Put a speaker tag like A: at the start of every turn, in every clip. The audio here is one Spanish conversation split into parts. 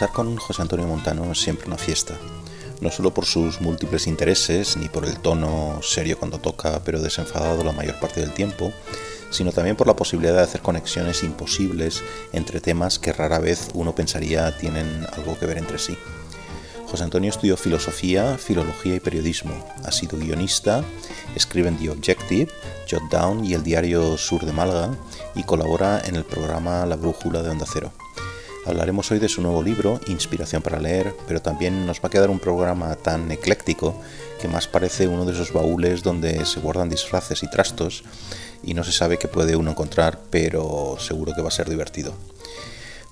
A: Conversar con José Antonio Montano es siempre una fiesta. No solo por sus múltiples intereses, ni por el tono serio cuando toca, pero desenfadado la mayor parte del tiempo, sino también por la posibilidad de hacer conexiones imposibles entre temas que rara vez uno pensaría tienen algo que ver entre sí. José Antonio estudió filosofía, filología y periodismo. Ha sido guionista, escribe en The Objective, Jot Down y el diario Sur de Málaga y colabora en el programa La Brújula de Onda Cero. Hablaremos hoy de su nuevo libro, Inspiración para leer, pero también nos va a quedar un programa tan ecléctico que más parece uno de esos baúles donde se guardan disfraces y trastos y no se sabe qué puede uno encontrar, pero seguro que va a ser divertido.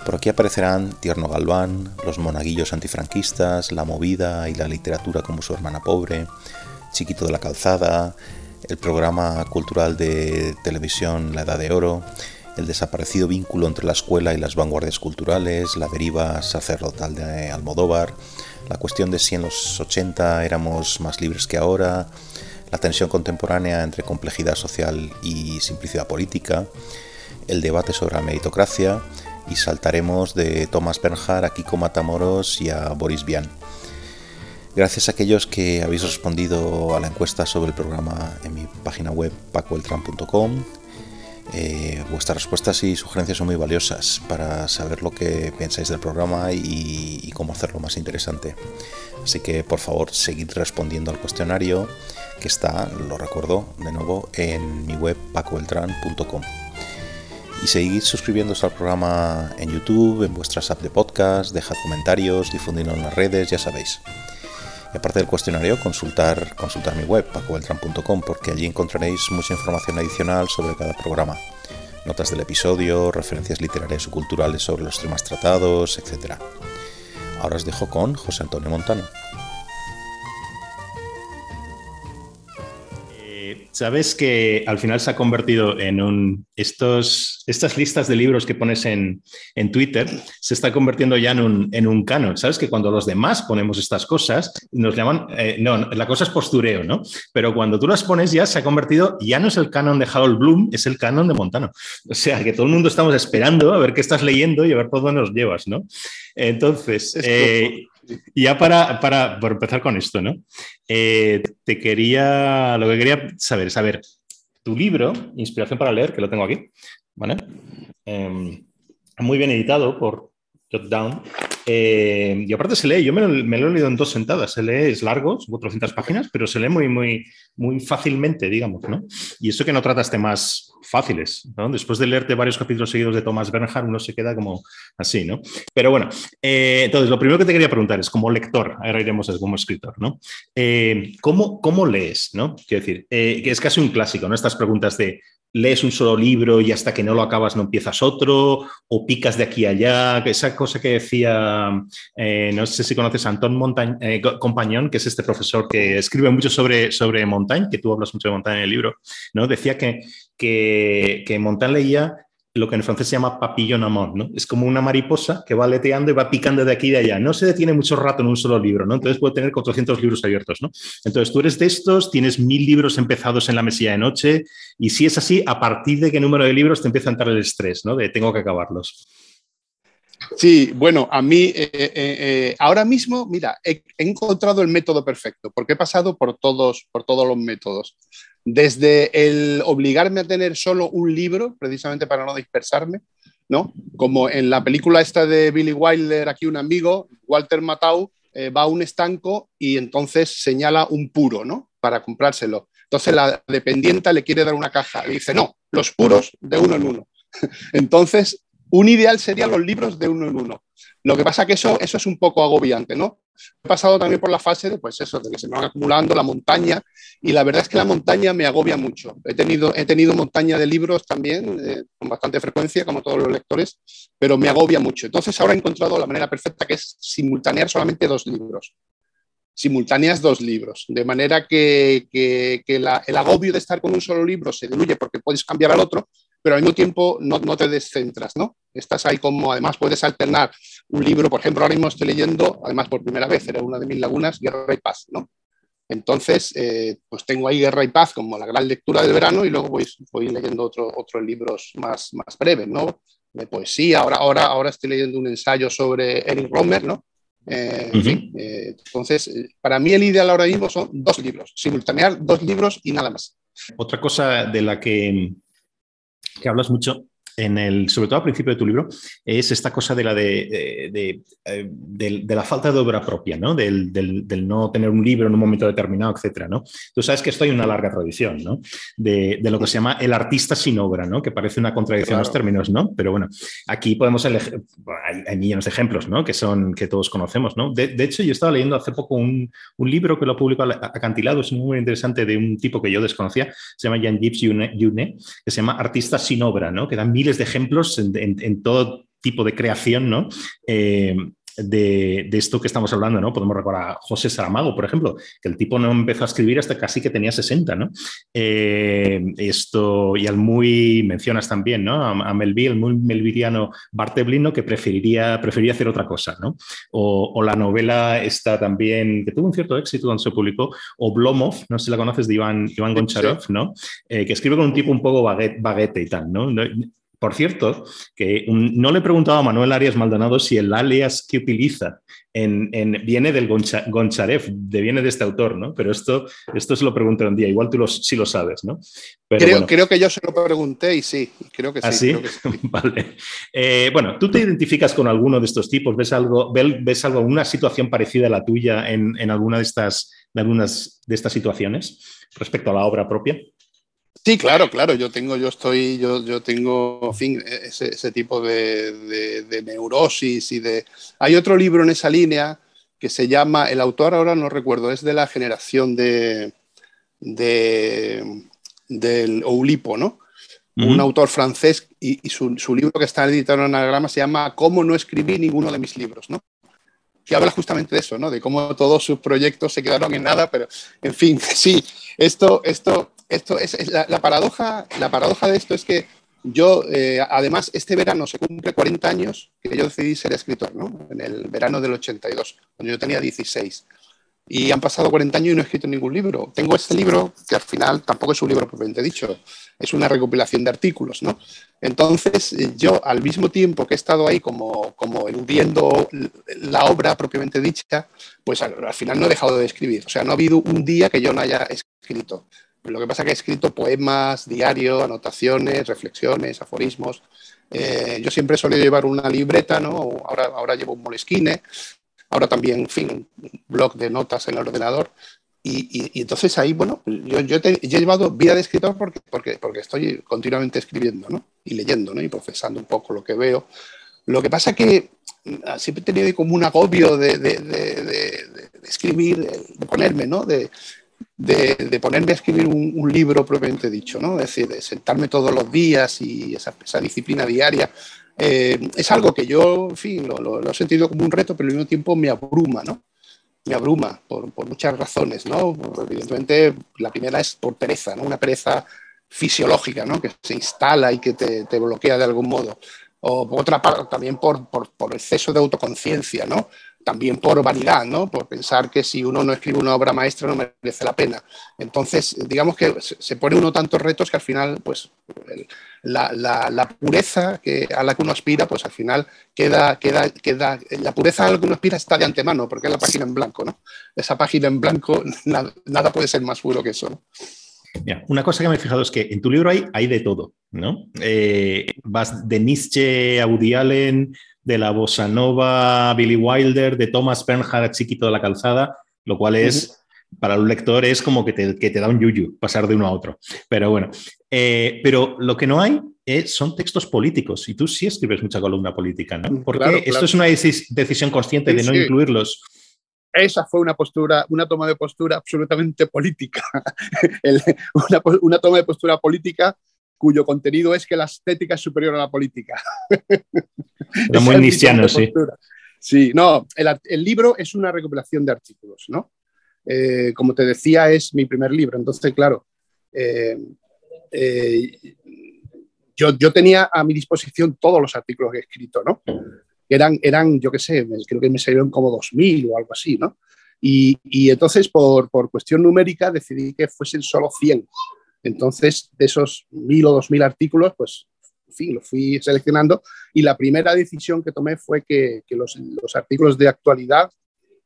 A: Por aquí aparecerán Tierno Galván, los monaguillos antifranquistas, la movida y la literatura como su hermana pobre, Chiquito de la Calzada, el programa cultural de televisión La Edad de Oro, el desaparecido vínculo entre la escuela y las vanguardias culturales, la deriva sacerdotal de Almodóvar, la cuestión de si en los 80 éramos más libres que ahora, la tensión contemporánea entre complejidad social y simplicidad política, el debate sobre la meritocracia y saltaremos de Thomas Bernhard a Kiko Matamoros y a Boris Vian. Gracias a aquellos que habéis respondido a la encuesta sobre el programa en mi página web pacoeltran.com. Eh, vuestras respuestas y sugerencias son muy valiosas para saber lo que pensáis del programa y, y cómo hacerlo más interesante. Así que por favor seguid respondiendo al cuestionario que está, lo recuerdo de nuevo, en mi web pacoeltran.com. Y seguid suscribiéndose al programa en YouTube, en vuestras apps de podcast, dejad comentarios, difundidlo en las redes, ya sabéis. Y aparte del cuestionario, consultar, consultar mi web, pacoeltran.com, porque allí encontraréis mucha información adicional sobre cada programa. Notas del episodio, referencias literarias o culturales sobre los temas tratados, etc. Ahora os dejo con José Antonio Montano.
B: Sabes que al final se ha convertido en un. Estos, estas listas de libros que pones en, en Twitter se está convirtiendo ya en un, en un, canon. Sabes que cuando los demás ponemos estas cosas, nos llaman. Eh, no, la cosa es postureo, ¿no? Pero cuando tú las pones ya se ha convertido. Ya no es el canon de Harold Bloom, es el canon de Montano. O sea que todo el mundo estamos esperando a ver qué estás leyendo y a ver por dónde nos llevas, ¿no? Entonces. Y ya para, para, empezar con esto, ¿no? Eh, te quería, lo que quería saber es, tu libro, Inspiración para leer, que lo tengo aquí, ¿vale? Em, muy bien editado por Eh, y aparte se lee, yo me lo, he leído en dos sentadas, se lee, es largo, son 400 páginas, pero se lee muy, muy, muy fácilmente, digamos, ¿no? Y eso que no trataste temas fáciles, ¿no? Después de leerte varios capítulos seguidos de Thomas Bernhard, uno se queda como así, ¿no? Pero bueno, eh, entonces lo primero que te quería preguntar es, como lector, ahora iremos como escritor, ¿no? Eh, ¿cómo, ¿cómo, lees, ¿no? Quiero decir, que es casi un clásico, ¿no? Estas preguntas de lees un solo libro y hasta que no lo acabas no empiezas otro, o picas de aquí a allá, esa cosa que decía, eh, no sé si conoces a Antón Montañ, eh, Compañón, que es este profesor que escribe mucho sobre, sobre Montaigne, que tú hablas mucho de Montaigne en el libro, ¿no? decía que, que, que Montaigne leía lo que en francés se llama papillon amor, ¿no? Es como una mariposa que va leteando y va picando de aquí y de allá. No se detiene mucho rato en un solo libro, ¿no? Entonces puede tener 400 libros abiertos, ¿no? Entonces tú eres de estos, tienes mil libros empezados en la mesilla de noche y si es así, ¿a partir de qué número de libros te empieza a entrar el estrés, ¿no? De tengo que acabarlos.
C: Sí, bueno, a mí eh, eh, eh, ahora mismo, mira, he, encontrado el método perfecto, porque he pasado por todos, por todos los métodos. Desde el obligarme a tener solo un libro, precisamente para no dispersarme, ¿no? Como en la película esta de Billy Wilder, aquí un amigo, Walter Matthau, va a un estanco y entonces señala un puro, ¿no? Para comprárselo. Entonces la dependienta le quiere dar una caja y dice, no, los puros de uno en uno. Entonces un ideal serían los libros de uno en uno. Lo que pasa que eso, eso es un poco agobiante, ¿no? He pasado también por la fase de, pues eso, de que se me van acumulando la montaña y la verdad es que la montaña me agobia mucho. He tenido, he tenido montaña de libros también, eh, con bastante frecuencia, como todos los lectores, pero me agobia mucho. Entonces ahora he encontrado la manera perfecta que es simultanear solamente dos libros simultáneas dos libros, de manera que, que, el agobio de estar con un solo libro se diluye porque puedes cambiar al otro, pero al mismo tiempo no, no, te descentras, ¿no? Estás ahí como, además puedes alternar un libro, por ejemplo, ahora mismo estoy leyendo, además por primera vez, era una de mis lagunas, Guerra y Paz, ¿no? Entonces, eh, pues tengo ahí Guerra y Paz como la gran lectura del verano y luego voy, voy leyendo otro, otros libros más, más breves, ¿no? de poesía. Ahora, ahora, ahora estoy leyendo un ensayo sobre Eric Romer, ¿no? Eh, en fin, eh, entonces, para mí el ideal ahora mismo son dos libros, simultanear dos libros y nada más.
B: Otra cosa de la que, que hablas mucho en el, sobre todo al principio de tu libro, es esta cosa de la, de, de, eh, de, la falta de obra propia, ¿no? Del, del, no tener un libro en un momento determinado, etcétera, ¿no? Tú sabes que esto hay una larga tradición, ¿no? De, lo que se llama el artista sin obra, ¿no? Que parece una contradicción en los términos, ¿no? Pero bueno, aquí podemos elegir, hay, millones de ejemplos, ¿no? Que son, que todos conocemos, ¿no? De, hecho, yo estaba leyendo hace poco un, un libro que lo publicó Acantilado, es muy interesante, de un tipo que yo desconocía, se llama Jan Gibbs Yune, que se llama Artista sin obra, ¿no? Que dan miles de ejemplos en, todo tipo de creación, ¿no? Eh, de, esto que estamos hablando, ¿no? Podemos recordar a José Saramago, por ejemplo, que el tipo no empezó a escribir hasta casi que tenía 60, ¿no? Eh, esto, y al muy, mencionas también, ¿no? A, Melville, el muy melviriano Barteblino, que preferiría, preferiría hacer otra cosa, ¿no? O, la novela está también, que tuvo un cierto éxito cuando se publicó, o Blomov, no sé si la conoces, de Iván, Iván Goncharov, ¿no? Eh, que escribe con un tipo un poco baguette, baguete y tal, ¿no? Por cierto, que no le he preguntado a Manuel Arias Maldonado si el alias que utiliza en, viene del Goncharev, de, viene de este autor, ¿no? Pero esto, esto se lo pregunté un día, igual tú sí lo sabes, ¿no?
C: creo, creo, que yo se lo pregunté y sí, creo que sí.
B: ¿Ah, vale. Eh, bueno, ¿tú te identificas con alguno de estos tipos? ¿Ves algo, ves algo, una situación parecida a la tuya en, en alguna de estas, de algunas de estas situaciones respecto a la obra propia?
C: Sí, claro, claro. Yo tengo, yo estoy, yo, yo tengo, en fin, ese, tipo de, neurosis y de. Hay otro libro en esa línea que se llama, el autor ahora no recuerdo, es de la generación de, del Oulipo, ¿no? Un autor francés y, su, libro que está editado en anagrama se llama Cómo no escribí ninguno de mis libros, ¿no? Que habla justamente de eso, ¿no? De cómo todos sus proyectos se quedaron en nada, pero en fin, sí, esto, esto esto es, la, paradoja, la paradoja de esto es que yo, eh, además, este verano se cumple 40 años que yo decidí ser escritor, ¿no? En el verano del 82, cuando yo tenía 16. Y han pasado 40 años y no he escrito ningún libro. Tengo este libro, que al final tampoco es un libro propiamente dicho, es una recopilación de artículos, ¿no? Entonces, yo al mismo tiempo que he estado ahí como, como eludiendo la obra propiamente dicha, pues al, al final no he dejado de escribir. O sea, no ha habido un día que yo no haya escrito. Lo que pasa es que he escrito poemas, diario, anotaciones, reflexiones, aforismos. Eh, yo siempre he solido llevar una libreta, ¿no? Ahora, ahora llevo un molesquine, ahora también, en fin, un blog de notas en el ordenador. Y, entonces ahí, bueno, yo, yo, he llevado vida de escritor porque, porque, porque estoy continuamente escribiendo, ¿no? Y leyendo, ¿no? Y procesando un poco lo que veo. Lo que pasa que ah, siempre he tenido como un agobio de, de, de, de escribir, ponerme, ¿no? De, de, ponerme a escribir un, libro propiamente dicho, ¿no? Es decir, de sentarme todos los días y esa, disciplina diaria. Eh, es algo que yo, en fin, lo, he sentido como un reto, pero al mismo tiempo me abruma, ¿no? Me abruma por, muchas razones, ¿no? Evidentemente, la primera es por pereza, ¿no? Una pereza fisiológica, ¿no? Que se instala y que te, te bloquea de algún modo. O por otra parte, también por, por exceso de autoconciencia, ¿no? También por vanidad, ¿no? por pensar que si uno no escribe una obra maestra no merece la pena. Entonces, digamos que se pone uno tantos retos que al final, pues, la, pureza que, a la que uno aspira, pues al final queda, queda, queda, la pureza a la que uno aspira está de antemano, porque es la página en blanco, ¿no? Esa página en blanco, nada, puede ser más puro que eso.
B: una cosa que me he fijado es que en tu libro hay, hay de todo, ¿no? Eh, vas de Nietzsche a Woody Allen, de la bossa nova Billy Wilder, de Thomas Bernhard, Chiquito de la Calzada, lo cual es, para un lector, es como que te, da un yuyu pasar de uno a otro. Pero bueno, eh, pero lo que no hay es, son textos políticos y tú sí escribes mucha columna política, ¿no? Mm, Porque esto es una decisión consciente de no incluirlos
C: esa fue una postura, una toma de postura absolutamente política. una, una, toma de postura política cuyo contenido es que la estética es superior a la política.
B: Es muy nistiano, sí.
C: Sí, no, el, libro es una recopilación de artículos, ¿no? Eh, como te decía, es mi primer libro, entonces, claro, eh, eh, yo, yo, tenía a mi disposición todos los artículos que he escrito, ¿no? Eran, eran yo qué sé, creo que me salieron como 2.000 o algo así, ¿no? Y, y entonces, por, por, cuestión numérica, decidí que fuesen solo 100 entonces, de esos mil o dos mil artículos, pues fin, lo fui seleccionando y la primera decisión que tomé fue que, los, los, artículos de actualidad,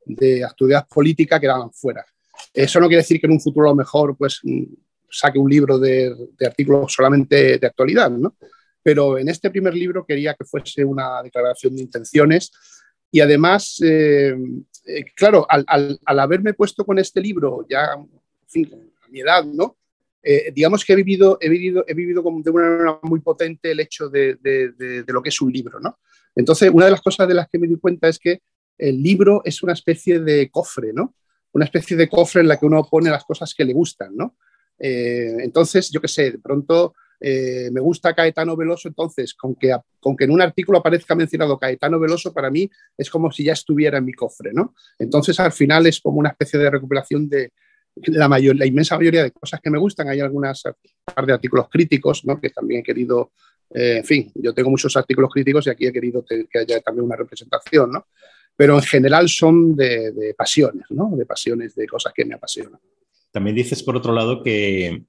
C: de actualidad política, quedaban fuera. Eso no quiere decir que en un futuro a lo mejor pues mm, saque un libro de, de artículos solamente de actualidad, ¿no? Pero en este primer libro quería que fuese una declaración de intenciones y además, eh, eh, claro, al, al, al, haberme puesto con este libro ya, en fin, a mi edad, ¿no? Eh, digamos que he vivido, he vivido, he vivido de una manera muy potente el hecho de, de, lo que es un libro, ¿no? Entonces, una de las cosas de las que me di cuenta es que el libro es una especie de cofre, ¿no? Una especie de cofre en la que uno pone las cosas que le gustan, ¿no? Eh, entonces, yo qué sé, de pronto eh, me gusta Caetano Veloso, entonces, con que, con que en un artículo aparezca mencionado Caetano Veloso, para mí es como si ya estuviera en mi cofre, ¿no? Entonces, al final es como una especie de recuperación de la, mayor, la inmensa mayoría de cosas que me gustan. Hay algunas par de artículos críticos, ¿no? Que también he querido, eh, en fin, yo tengo muchos artículos críticos y aquí he querido que haya también una representación, ¿no? Pero en general son de, de pasiones, ¿no? De pasiones, de cosas que me apasionan.
B: También dices, por otro lado, que,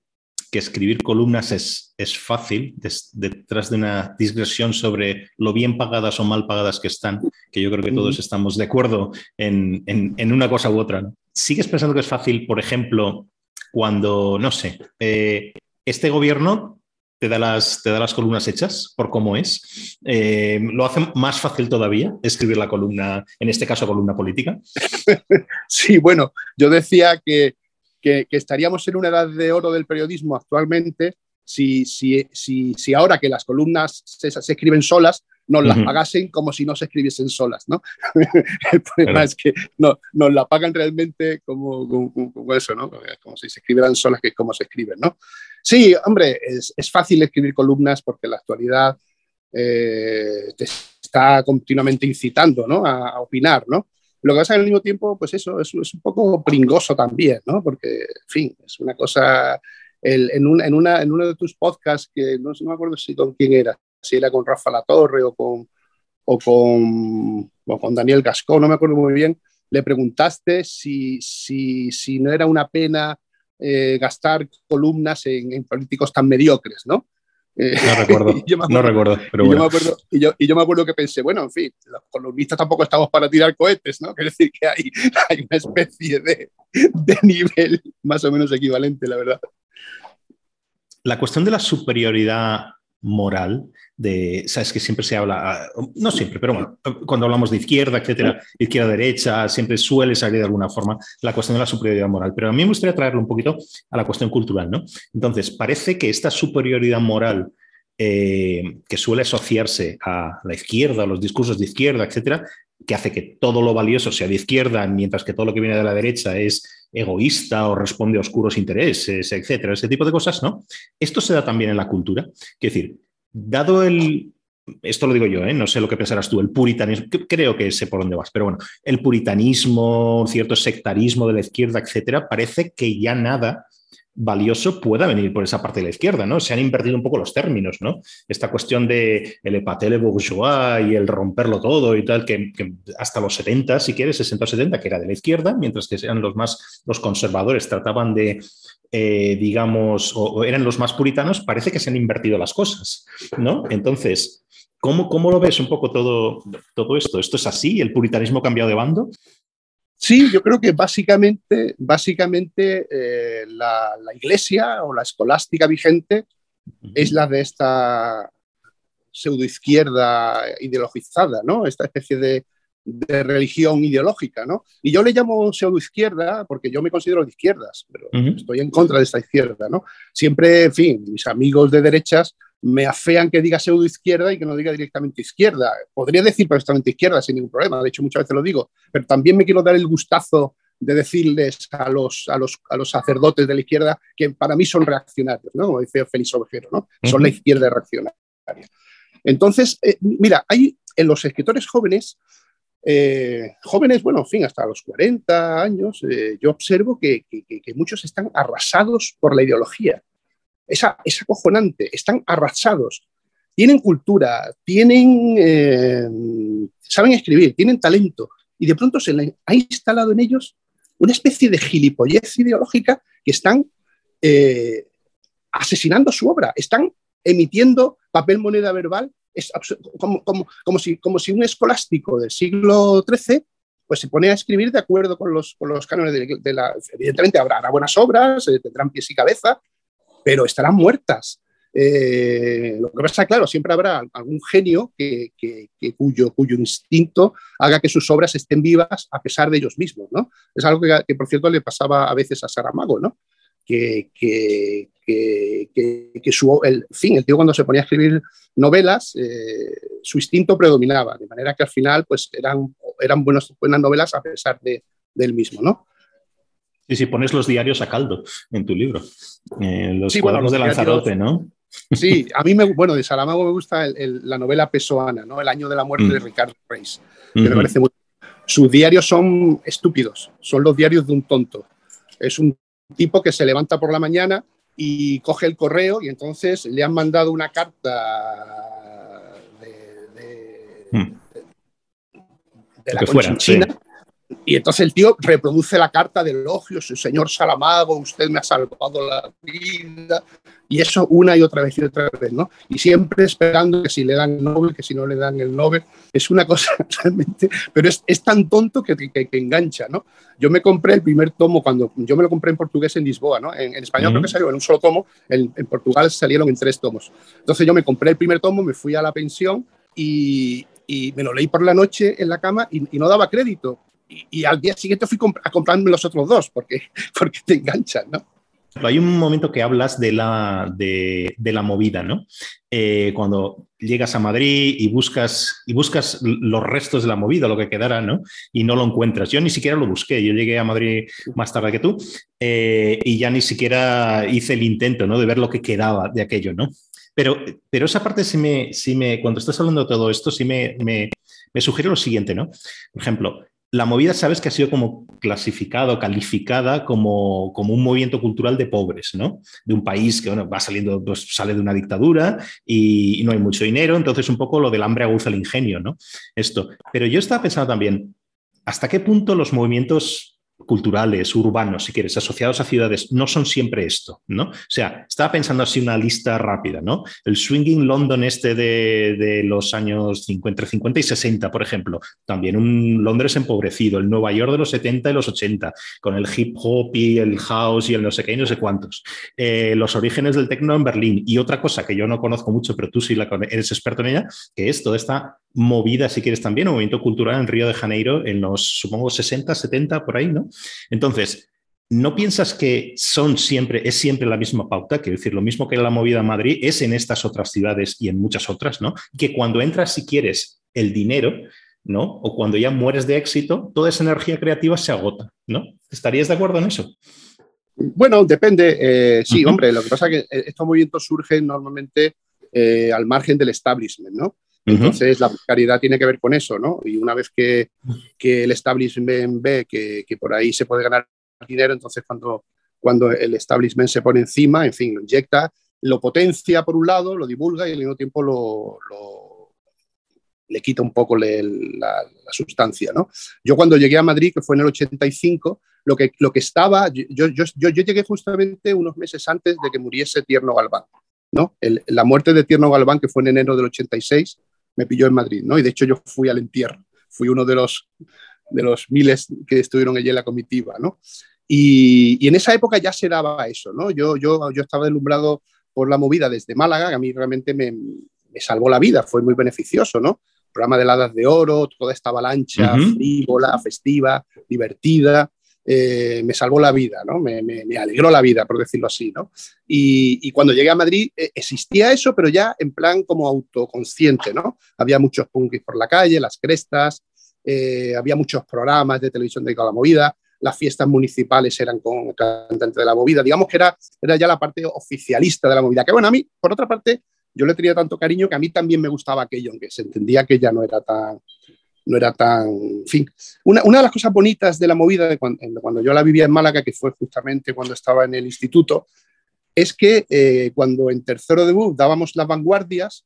B: que escribir columnas es, es fácil des, detrás de una digresión sobre lo bien pagadas o mal pagadas que están, que yo creo que todos estamos de acuerdo en, en, en una cosa u otra. ¿Sigues pensando que es fácil, por ejemplo, cuando, no sé, eh, este gobierno te da, las, te da las columnas hechas por cómo es. Eh, lo hace más fácil todavía escribir la columna, en este caso columna política.
C: Sí, bueno, yo decía que que, estaríamos en una edad de oro del periodismo actualmente si, si, si, si ahora que las columnas se escriben solas, nos las uh -huh. pagasen como si no se escribiesen solas, ¿no? El problema es que no, nos la pagan realmente como, como, como, eso, ¿no? Como si se escribieran solas, que es como se escriben, ¿no? Sí, hombre, es, es fácil escribir columnas porque la actualidad eh, te está continuamente incitando, ¿no? A, a opinar, ¿no? Lo que pasa es que al mismo tiempo, pues eso, es, es un poco pringoso también, ¿no? Porque, en fin, es una cosa... El, en, un, en, una, en uno de tus podcasts, que no, no me acuerdo si con quién era, era con Rafa Latorre o con, o con, o con Daniel Gascón, no me acuerdo muy bien, le preguntaste si, si, si no era una pena eh, gastar columnas en, en, políticos tan mediocres, ¿no?
B: Eh, no recuerdo, acuerdo, no recuerdo, pero
C: y
B: bueno.
C: Yo me acuerdo, y, yo, y yo me acuerdo que pensé, bueno, en fin, los columnistas tampoco estamos para tirar cohetes, ¿no? Quiere decir que hay, hay una especie de, de nivel más o menos equivalente, la verdad.
B: La cuestión de la superioridad moral, de, sabes que siempre se habla, no siempre, pero bueno, cuando hablamos de izquierda, etcétera, izquierda, derecha, siempre suele salir de alguna forma la cuestión de la superioridad moral. Pero a mí me gustaría traerlo un poquito a la cuestión cultural, ¿no? Entonces, parece que esta superioridad moral eh, que suele asociarse a la izquierda, a los discursos de izquierda, etcétera, que hace que todo lo valioso sea de izquierda, mientras que todo lo que viene de la derecha es egoísta o responde a oscuros intereses, etcétera, ese tipo de cosas, ¿no? Esto se da también en la cultura. Es decir, dado el, esto lo digo yo, ¿eh? no sé lo que pensarás tú, el puritanismo, creo que sé por dónde vas, pero bueno, el puritanismo, cierto sectarismo de la izquierda, etcétera, parece que ya nada valioso pueda venir por esa parte de la izquierda, ¿no? Se han invertido un poco los términos, ¿no? Esta cuestión de el epatele bourgeois y el romperlo todo y tal, que, que, hasta los 70, si quieres, 60 o 70, que era de la izquierda, mientras que eran los más, los conservadores trataban de, eh, digamos, o, o, eran los más puritanos, parece que se han invertido las cosas, ¿no? Entonces, ¿cómo, cómo lo ves un poco todo, todo esto? ¿Esto es así? ¿El puritanismo ha cambiado de bando?
C: Sí, yo creo que básicamente, básicamente eh, la, la, iglesia o la escolástica vigente uh -huh. es la de esta pseudoizquierda ideologizada, ¿no? Esta especie de, de, religión ideológica, ¿no? Y yo le llamo pseudoizquierda porque yo me considero de izquierdas, pero uh -huh. estoy en contra de esta izquierda, ¿no? Siempre, en fin, mis amigos de derechas me afean que diga pseudo izquierda y que no diga directamente izquierda. Podría decir perfectamente izquierda sin ningún problema, de hecho muchas veces lo digo, pero también me quiero dar el gustazo de decirles a los, a los, a los sacerdotes de la izquierda que para mí son reaccionarios, ¿no? como dice Félix Ovejero, ¿no? son la izquierda reaccionaria. Entonces, eh, mira, hay en los escritores jóvenes, eh, jóvenes, bueno, en fin, hasta los 40 años, eh, yo observo que, que, que muchos están arrasados por la ideología es, es acojonante, están arrasados, tienen cultura, tienen, eh, saben escribir, tienen talento, y de pronto se ha instalado en ellos una especie de gilipollez ideológica que están eh, asesinando su obra, están emitiendo papel moneda verbal, es como, como, como, si, como si un escolástico del siglo XIII pues se pone a escribir de acuerdo con los, con los cánones de, la... Evidentemente habrá, buenas obras, eh, tendrán pies y cabeza, pero estarán muertas. Eh, lo que pasa, claro, siempre habrá algún genio que, cuyo, instinto haga que sus obras estén vivas a pesar de ellos mismos, ¿no? Es algo que, por cierto, le pasaba a veces a Saramago, ¿no? Que, su, el, fin, el tío cuando se ponía a escribir novelas, eh, su instinto predominaba, de manera que al final, pues eran, buenas novelas a pesar de, él mismo, ¿no?
B: Sí, sí, pones los diarios a caldo en tu libro. Eh, los cuadernos de Lanzarote, ¿no?
C: Sí, a mí, me, bueno, de Saramago me gusta la novela Pesoana, ¿no? El año de la muerte de mm. Ricardo Reis, que me parece muy... Sus diarios son estúpidos, son los diarios de un tonto. Es un tipo que se levanta por la mañana y coge el correo y entonces le han mandado una carta de,
B: mm.
C: la China. Y entonces el tío reproduce la carta de elogios, señor Saramago, usted me ha salvado la vida, y eso una y otra vez y otra vez, ¿no? Y siempre esperando que si le dan el Nobel, que si no le dan el Nobel, es una cosa realmente, pero es, es tan tonto que, que, engancha, ¿no? Yo me compré el primer tomo cuando, yo me lo compré en portugués en Lisboa, ¿no? En, español creo que salió en un solo tomo, en, en Portugal salieron en tres tomos. Entonces yo me compré el primer tomo, me fui a la pensión y, y me lo leí por la noche en la cama y, y no daba crédito y, al día siguiente fui a comprarme los otros dos porque, porque te enganchan, ¿no?
B: Hay un momento que hablas de la, de, la movida, ¿no? Eh, cuando llegas a Madrid y buscas, y buscas los restos de la movida, lo que quedara, ¿no? Y no lo encuentras. Yo ni siquiera lo busqué. Yo llegué a Madrid más tarde que tú eh, y ya ni siquiera hice el intento, ¿no? De ver lo que quedaba de aquello, ¿no? Pero, pero esa parte sí me, sí me, cuando estás hablando de todo esto, sí me, me, me sugiere lo siguiente, ¿no? Por ejemplo, la movida, sabes que ha sido como clasificado, calificada como, como un movimiento cultural de pobres, ¿no? De un país que bueno, va saliendo, pues sale de una dictadura y, no hay mucho dinero, entonces un poco lo del hambre aguza el ingenio, ¿no? Esto. Pero yo estaba pensando también, ¿hasta qué punto los movimientos culturales, urbanos, si quieres, asociados a ciudades, no son siempre esto, ¿no? O sea, estaba pensando así una lista rápida, ¿no? El swinging London este de, los años 50, 50 y 60, por ejemplo, también un Londres empobrecido, el Nueva York de los 70 y los 80, con el hip hop y el house y el no sé qué y no sé cuántos. Eh, los orígenes del techno en Berlín y otra cosa que yo no conozco mucho, pero tú sí la, eres experto en ella, que es toda esta movida, si quieres también, un movimiento cultural en Río de Janeiro en los, supongo, 60, 70, por ahí, ¿no? Entonces, ¿no piensas que son siempre, es siempre la misma pauta? Quiero decir, lo mismo que la movida en Madrid es en estas otras ciudades y en muchas otras, ¿no? Que cuando entras, si quieres, el dinero, ¿no? O cuando ya mueres de éxito, toda esa energía creativa se agota, ¿no? ¿Estarías de acuerdo en eso?
C: Bueno, depende. Eh, sí, hombre, lo que pasa es que estos movimientos surgen normalmente eh, al margen del establishment, ¿no? Entonces, la caridad tiene que ver con eso, ¿no? Y una vez que, el establishment ve que, por ahí se puede ganar dinero, entonces cuando, cuando el establishment se pone encima, en fin, lo inyecta, lo potencia por un lado, lo divulga y al mismo tiempo lo, le quita un poco la, sustancia, ¿no? Yo cuando llegué a Madrid, que fue en el 85, lo que, lo que estaba, yo, yo, yo, yo llegué justamente unos meses antes de que muriese Tierno Galván. ¿no? la muerte de Tierno Galván, que fue en enero del 86, me pilló en Madrid, ¿no? Y de hecho yo fui al entierro, fui uno de los, de los miles que estuvieron allí en la comitiva, ¿no? Y, en esa época ya se daba eso, ¿no? Yo, yo, yo estaba deslumbrado por la movida desde Málaga, que a mí realmente me, me salvó la vida, fue muy beneficioso, ¿no? programa de heladas de oro, toda esta avalancha frívola, festiva, divertida, eh, me salvó la vida, ¿no? Me, alegró la vida, por decirlo así. ¿no? Y, cuando llegué a Madrid eh, existía eso, pero ya en plan como autoconsciente. ¿no? Había muchos punkis por la calle, las crestas, eh, había muchos programas de televisión dedicados a la movida, las fiestas municipales eran con cantantes de la movida, digamos que era, era ya la parte oficialista de la movida, que bueno, a mí, por otra parte, yo le tenía tanto cariño que a mí también me gustaba aquello, aunque se entendía que ya no era tan, no era tan, en fin. Una, una, de las cosas bonitas de la movida de cuando, yo la vivía en Málaga, que fue justamente cuando estaba en el instituto, es que eh, cuando en tercero de BUF dábamos las vanguardias,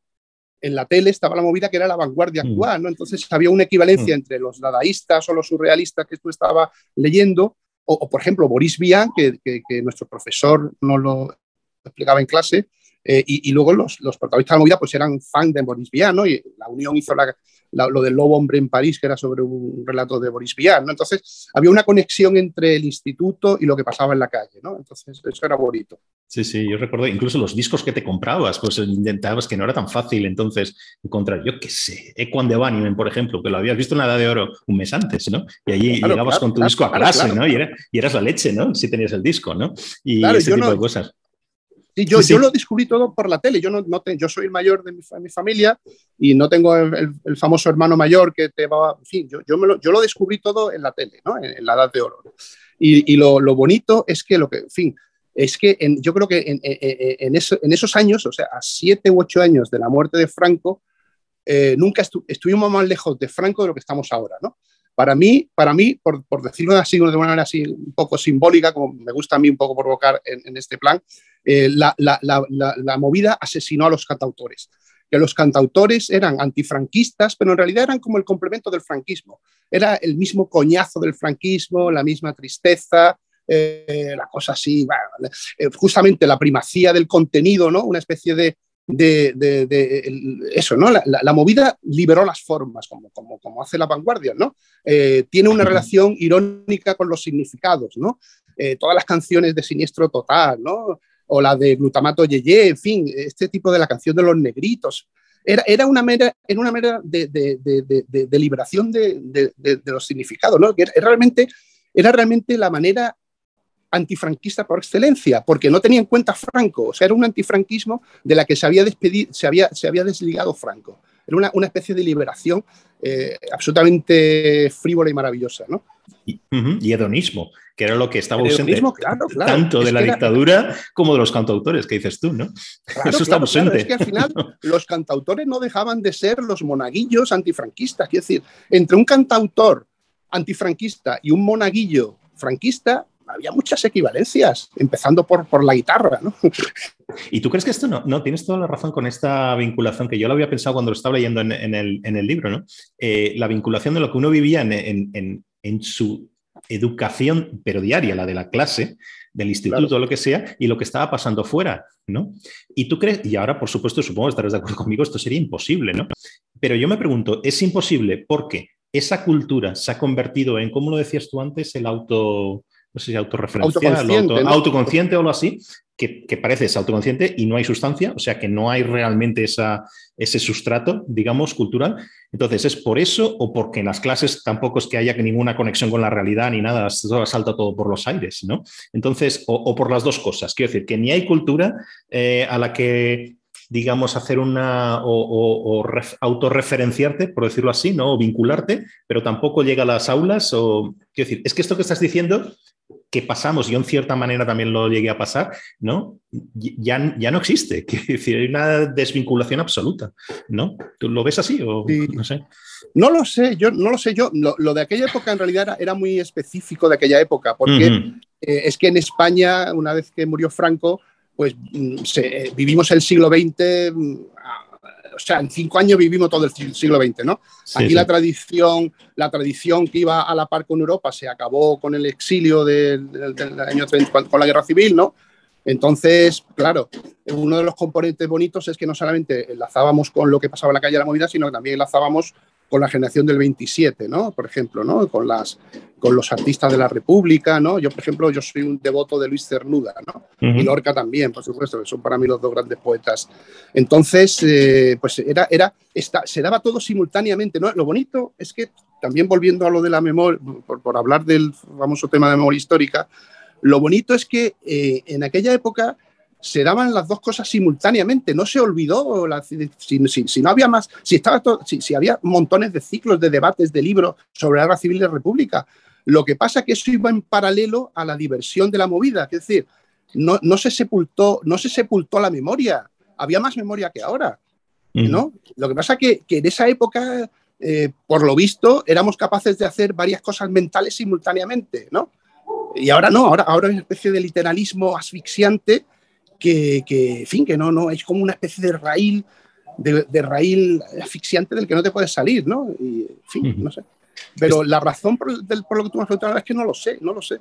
C: en la tele estaba la movida que era la vanguardia mm. actual, ¿no? Entonces había una equivalencia mm. entre los dadaístas o los surrealistas que tú estabas leyendo, o, por ejemplo Boris Vian, que, que, nuestro profesor nos lo explicaba en clase, Eh, y, luego los, los, protagonistas de la movida pues eran fan de Boris Vian, ¿no? Y la Unión hizo lo del Lobo Hombre en París, que era sobre un relato de Boris Vian, ¿no? Entonces había una conexión entre el instituto y lo que pasaba en la calle, ¿no? Entonces eso era bonito.
B: Sí, sí, yo recuerdo incluso los discos que te comprabas, pues intentabas que no era tan fácil entonces encontrar, yo qué sé, Equan de por ejemplo, que lo habías visto en la Edad de Oro un mes antes, ¿no? Y allí llegabas con tu disco a clase, ¿no? Y, era, y, eras la leche, ¿no? Si tenías el disco, ¿no? Y ese tipo de cosas
C: yo, yo lo descubrí todo por la tele. Yo, no, no yo soy el mayor de mi, familia y no tengo el, famoso hermano mayor que te va. En fin, yo, yo, me lo, yo lo descubrí todo en la tele, ¿no? en, la edad de oro. Y, y lo, lo, bonito es que lo que, en fin, es que yo creo que en, en, en, esos años, o sea, a siete u ocho años de la muerte de Franco, eh, nunca estuvimos más lejos de Franco de lo que estamos ahora, ¿no? Para mí, para mí por, por, decirlo así de una manera así un poco simbólica, como me gusta a mí un poco provocar en, este plan, eh, la, la, la, la, movida asesinó a los cantautores. Que los cantautores eran antifranquistas, pero en realidad eran como el complemento del franquismo. Era el mismo coñazo del franquismo, la misma tristeza, eh, la cosa así, eh, justamente la primacía del contenido, ¿no? Una especie de, de, eso, ¿no? La, movida liberó las formas, como, como, como hace la vanguardia, ¿no? Eh, tiene una relación irónica con los significados, ¿no? Eh, todas las canciones de Siniestro Total, ¿no? O la de Glutamato Yeye, en fin, este tipo de la canción de los negritos. Era, era una mera, era una mera de, de liberación de, los significados, ¿no? Que realmente, era realmente la manera antifranquista por excelencia, porque no tenía en cuenta Franco, o sea, era un antifranquismo de la que se había, despedido, se había, se había desligado Franco. Era una, una especie de liberación eh, absolutamente frívola y maravillosa, ¿no?
B: Y, hedonismo, que era lo que estaba ausente tanto de la dictadura como de los cantautores, que dices tú, ¿no?
C: Eso está ausente. es que al final los cantautores no dejaban de ser los monaguillos antifranquistas. Es decir, entre un cantautor antifranquista y un monaguillo franquista había muchas equivalencias, empezando por, por la guitarra. ¿no?
B: ¿Y tú crees que esto no? No, tienes toda la razón con esta vinculación, que yo lo había pensado cuando lo estaba leyendo en, el, en el, libro, ¿no? Eh, la vinculación de lo que uno vivía en, en, en, su educación, pero diaria, la de la clase, del instituto, o lo que sea, y lo que estaba pasando fuera, ¿no? Y tú crees, y ahora, por supuesto, supongo que estarás de acuerdo conmigo, esto sería imposible, ¿no? Pero yo me pregunto, ¿es imposible porque esa cultura se ha convertido en, ¿cómo lo decías tú antes, el auto no sé si autorreferencial, autoconsciente o algo así, que, parece es autoconsciente y no hay sustancia, o sea que no hay realmente esa, ese sustrato, digamos, cultural. Entonces, ¿es por eso o porque en las clases tampoco es que haya ninguna conexión con la realidad ni nada, salta todo por los aires, ¿no? Entonces, o, por las dos cosas, quiero decir, que ni hay cultura eh, a la que digamos, hacer una o, autorreferenciarte, por decirlo así, ¿no? O vincularte, pero tampoco llega a las aulas. O, quiero decir, es que esto que estás diciendo que pasamos, yo en cierta manera también lo llegué a pasar, ¿no? Ya, ya no existe. Quiero decir, hay una desvinculación absoluta, ¿no? ¿Tú lo ves así o no sé?
C: No lo sé, yo no lo sé. Yo, lo, de aquella época en realidad era, muy específico de aquella época, porque eh, es que en España, una vez que murió Franco, pues mm, se, vivimos el siglo XX o sea, en cinco años vivimos todo el siglo XX, ¿no? Aquí la tradición, la tradición que iba a la par con Europa se acabó con el exilio del, año 30, con la guerra civil, ¿no? Entonces, claro, uno de los componentes bonitos es que no solamente enlazábamos con lo que pasaba en la calle de la movida, sino que también enlazábamos con la generación del 27, ¿no? Por ejemplo, ¿no? Con, las, con los artistas de la República, ¿no? Yo, por ejemplo, yo soy un devoto de Luis Cernuda, ¿no? Y Lorca también, por supuesto, que son para mí los dos grandes poetas. Entonces, eh, pues era, era, se daba todo simultáneamente, ¿no? Lo bonito es que, también volviendo a lo de la memoria, por, hablar del famoso tema de memoria histórica, lo bonito es que eh, en aquella época se daban las dos cosas simultáneamente, no se olvidó, si, no había más, si, estaba si, había montones de ciclos, de debates, de libros sobre la guerra civil de república. Lo que pasa es que eso iba en paralelo a la diversión de la movida, es decir, no, no se, sepultó, no se sepultó la memoria, había más memoria que ahora. ¿no? Lo que pasa es que, que en esa época, eh, por lo visto, éramos capaces de hacer varias cosas mentales simultáneamente, ¿no? Y ahora no, ahora, ahora hay una especie de literalismo asfixiante que, que, en fin, que no, no, es como una especie de raíl, de, de raíl asfixiante del que no te puedes salir, ¿no? Y, en fin, no sé. Pero la razón por, por, lo que tú me has preguntado es que no lo sé, no lo sé.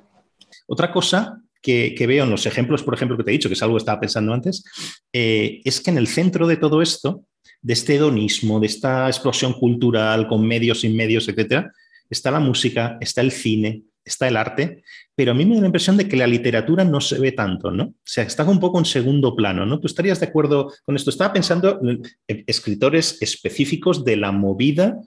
B: Otra cosa que, veo en los ejemplos, por ejemplo, que te he dicho, que es algo que estaba pensando antes, eh, es que en el centro de todo esto, de este hedonismo, de esta explosión cultural con medios, sin medios, etcétera, está la música, está el cine, está el arte, pero a mí me da la impresión de que la literatura no se ve tanto, ¿no? O sea, está un poco en segundo plano, ¿no? ¿Tú estarías de acuerdo con esto? Estaba pensando en escritores específicos de la movida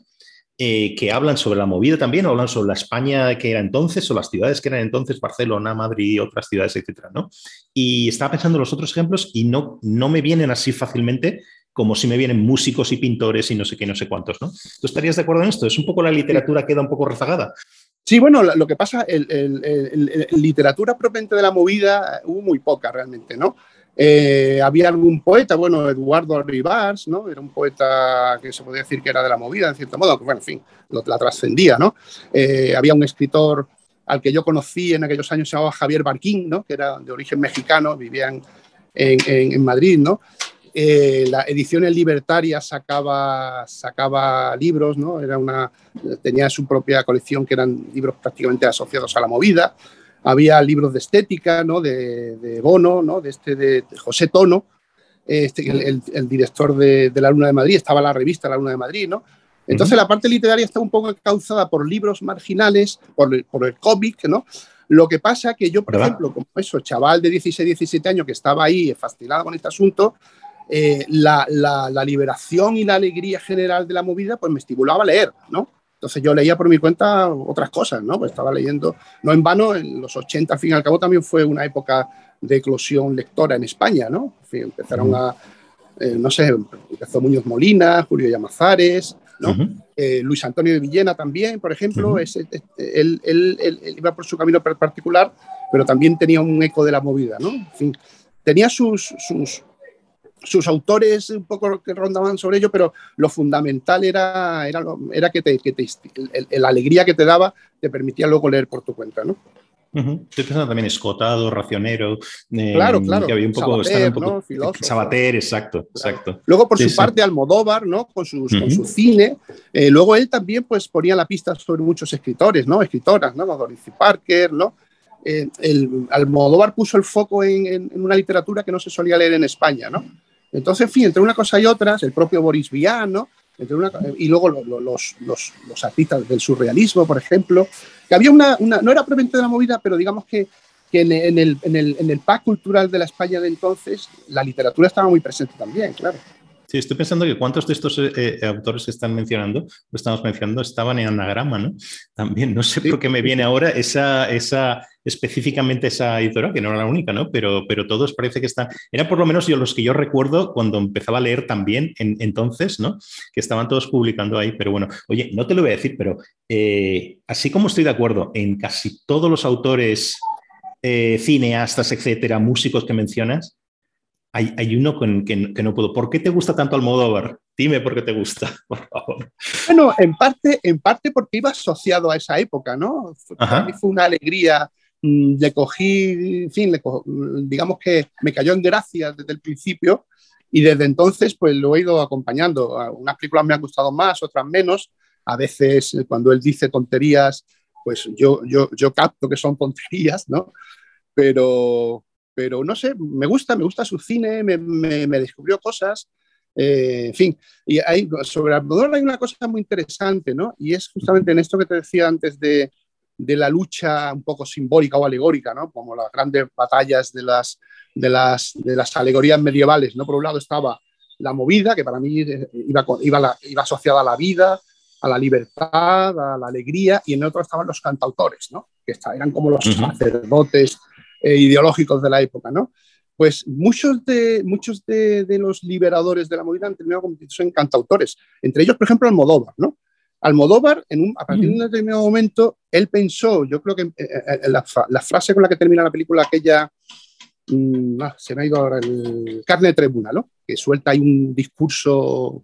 B: eh, que hablan sobre la movida también, o hablan sobre la España que era entonces, o las ciudades que eran entonces, Barcelona, Madrid, otras ciudades, etcétera, ¿no? Y estaba pensando en los otros ejemplos y no, no me vienen así fácilmente como si me vienen músicos y pintores y no sé qué, no sé cuántos, ¿no? ¿Tú estarías de acuerdo en esto? ¿Es un poco la literatura queda un poco rezagada?
C: Sí, bueno, lo que pasa, el, literatura propiamente de la movida hubo muy poca realmente, ¿no? Eh, había algún poeta, bueno, Eduardo Rivars, ¿no? Era un poeta que se podía decir que era de la movida, en cierto modo, que bueno, en fin, la trascendía, ¿no? Eh, había un escritor al que yo conocí en aquellos años, se llamaba Javier Barquín, ¿no? Que era de origen mexicano, vivía en, Madrid, ¿no? Eh, la Ediciones Libertarias sacaba, sacaba libros, ¿no? Era una, tenía su propia colección que eran libros prácticamente asociados a la movida había libros de estética, ¿no? De, Bono, ¿no? De, este, de, José Tono, este, el, director de, La Luna de Madrid, estaba la revista La Luna de Madrid, ¿no? Entonces la parte literaria está un poco causada por libros marginales, por el, por el cómic, ¿no? Lo que pasa que yo, por ejemplo, como eso, chaval de 16, 17 años que estaba ahí fascinado con este asunto, eh, la, la, la, liberación y la alegría general de la movida, pues me estimulaba a leer, ¿no? Entonces yo leía por mi cuenta otras cosas, ¿no? Pues estaba leyendo, no en vano, en los 80 al fin y al cabo también fue una época de eclosión lectora en España, ¿no? empezaron a, eh, no sé, empezó Muñoz Molina, Julio Llamazares, ¿no? Eh, Luis Antonio de Villena también, por ejemplo, este, él, iba por su camino particular, pero también tenía un eco de la movida, ¿no? En fin, tenía sus, sus, sus autores un poco que rondaban sobre ello, pero lo fundamental era, era, era que, te, que te, la alegría que te daba te permitía luego leer por tu cuenta, ¿no?
B: Estoy pensando también escotado, racionero.
C: Eh, claro, claro.
B: Que había un poco, Sabater, un poco Sabater, exacto, exacto.
C: Luego, por su parte, Almodóvar, ¿no? Con, sus, con su cine. Eh, luego él también, pues, ponía la pista sobre muchos escritores, ¿no? Escritoras, ¿no? Dorothy Parker, ¿no? Eh, el, Almodóvar puso el foco en, en, una literatura que no se solía leer en España, ¿no? Entonces, en fin, entre una cosa y otra, el propio Boris Vian, Entre una, y luego los, los, los, artistas del surrealismo, por ejemplo, que había una, no era propiamente de la movida, pero digamos que, que en, el, en, el, en el pack cultural de la España de entonces, la literatura estaba muy presente también, claro.
B: Sí, estoy pensando que cuántos de estos eh, eh, autores que están mencionando, lo estamos mencionando, estaban en anagrama, ¿no? También, no sé por qué me viene ahora esa, esa, específicamente esa editorial, que no era la única, ¿no? Pero, pero todos parece que están, eran por lo menos yo los que yo recuerdo cuando empezaba a leer también en, entonces, ¿no? Que estaban todos publicando ahí, pero bueno, oye, no te lo voy a decir, pero eh, así como estoy de acuerdo en casi todos los autores, cineastas, etcétera, músicos que mencionas, hay, uno con, que, no puedo. ¿Por qué te gusta tanto Almodóvar? Dime por qué te gusta, por favor.
C: Bueno, en parte, en parte porque iba asociado a esa época, ¿no? Para mí fue una alegría. Mm, le cogí, en fin, digamos que me cayó en gracia desde el principio y desde entonces pues lo he ido acompañando. Unas películas me han gustado más, otras menos. A veces cuando él dice tonterías, pues yo, yo, yo capto que son tonterías, ¿no? Pero, pero no sé, me gusta, me gusta su cine, me, me, descubrió cosas, eh, en fin, y hay, sobre Almodóvar hay una cosa muy interesante, ¿no? Y es justamente en esto que te decía antes de, de la lucha un poco simbólica o alegórica, ¿no? Como las grandes batallas de las, de las, de las alegorías medievales, ¿no? Por un lado estaba la movida, que para mí iba, iba, iba asociada a la vida, a la libertad, a la alegría, y en otro estaban los cantautores, ¿no? que eran como los sacerdotes eh, ideológicos de la época, ¿no? Pues muchos de, muchos de, los liberadores de la movida han terminado convirtiéndose en cantautores, entre ellos, por ejemplo, Almodóvar, ¿no? Almodóvar, en un, a partir de un determinado momento, él pensó, yo creo que eh, eh, la, frase con la que termina la película, aquella, mm, ah, se me ha ido ahora el carne de tribuna, ¿no? Que suelta ahí un discurso,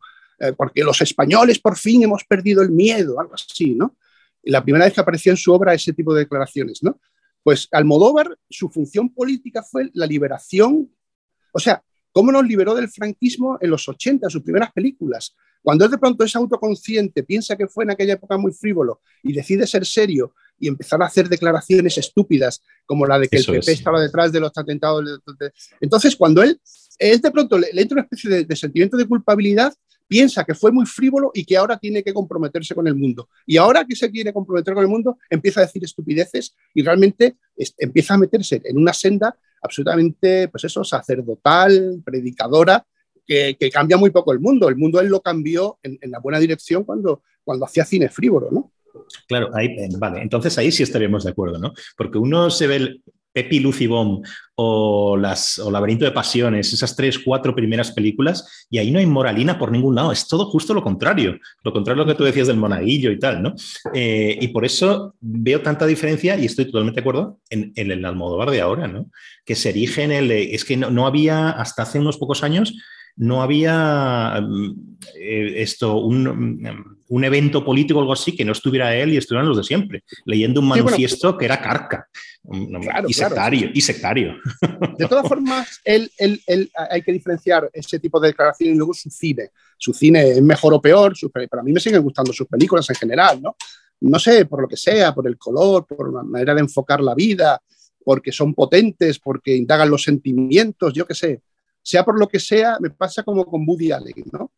C: porque los españoles por fin hemos perdido el miedo, algo así, ¿no? Y la primera vez que apareció en su obra ese tipo de declaraciones, ¿no? Pues Almodóvar, su función política fue la liberación, o sea, cómo nos liberó del franquismo en los 80, sus primeras películas. Cuando él de pronto es autoconsciente, piensa que fue en aquella época muy frívolo y decide ser serio y empezar a hacer declaraciones estúpidas, como la de que el PP estaba detrás de los atentados. Entonces, cuando él, es de pronto le, entra una especie de, sentimiento de culpabilidad, piensa que fue muy frívolo y que ahora tiene que comprometerse con el mundo. Y ahora que se quiere comprometer con el mundo, empieza a decir estupideces y realmente empieza a meterse en una senda absolutamente, pues eso, sacerdotal, predicadora, que, cambia muy poco el mundo. El mundo él lo cambió en, en la buena dirección cuando, cuando hacía cine frívolo, ¿no?
B: Claro, vale, entonces ahí sí estaríamos de acuerdo, ¿no? Porque uno se ve Pepi Lucibom o, las, o Laberinto de Pasiones, esas tres, cuatro primeras películas, y ahí no hay moralina por ningún lado, es todo justo lo contrario, lo contrario a lo que tú decías del monaguillo y tal, ¿no? Eh, y por eso veo tanta diferencia, y estoy totalmente de acuerdo, en, el Almodóvar de ahora, ¿no? Que se erige en el... Es que no había, hasta hace unos pocos años, no había mm, eh, esto, un, un, evento político o algo así que no estuviera él y estuvieran los de siempre, leyendo un manifiesto que era carca y, sectario, y sectario.
C: De todas formas, él, él, él, hay que diferenciar ese tipo de declaraciones y luego su cine. Su cine es mejor o peor, pero a mí me siguen gustando sus películas en general, ¿no? No sé, por lo que sea, por el color, por la manera de enfocar la vida, porque son potentes, porque indagan los sentimientos, yo qué sé sea por lo que sea, me pasa como con Woody Allen, ¿no?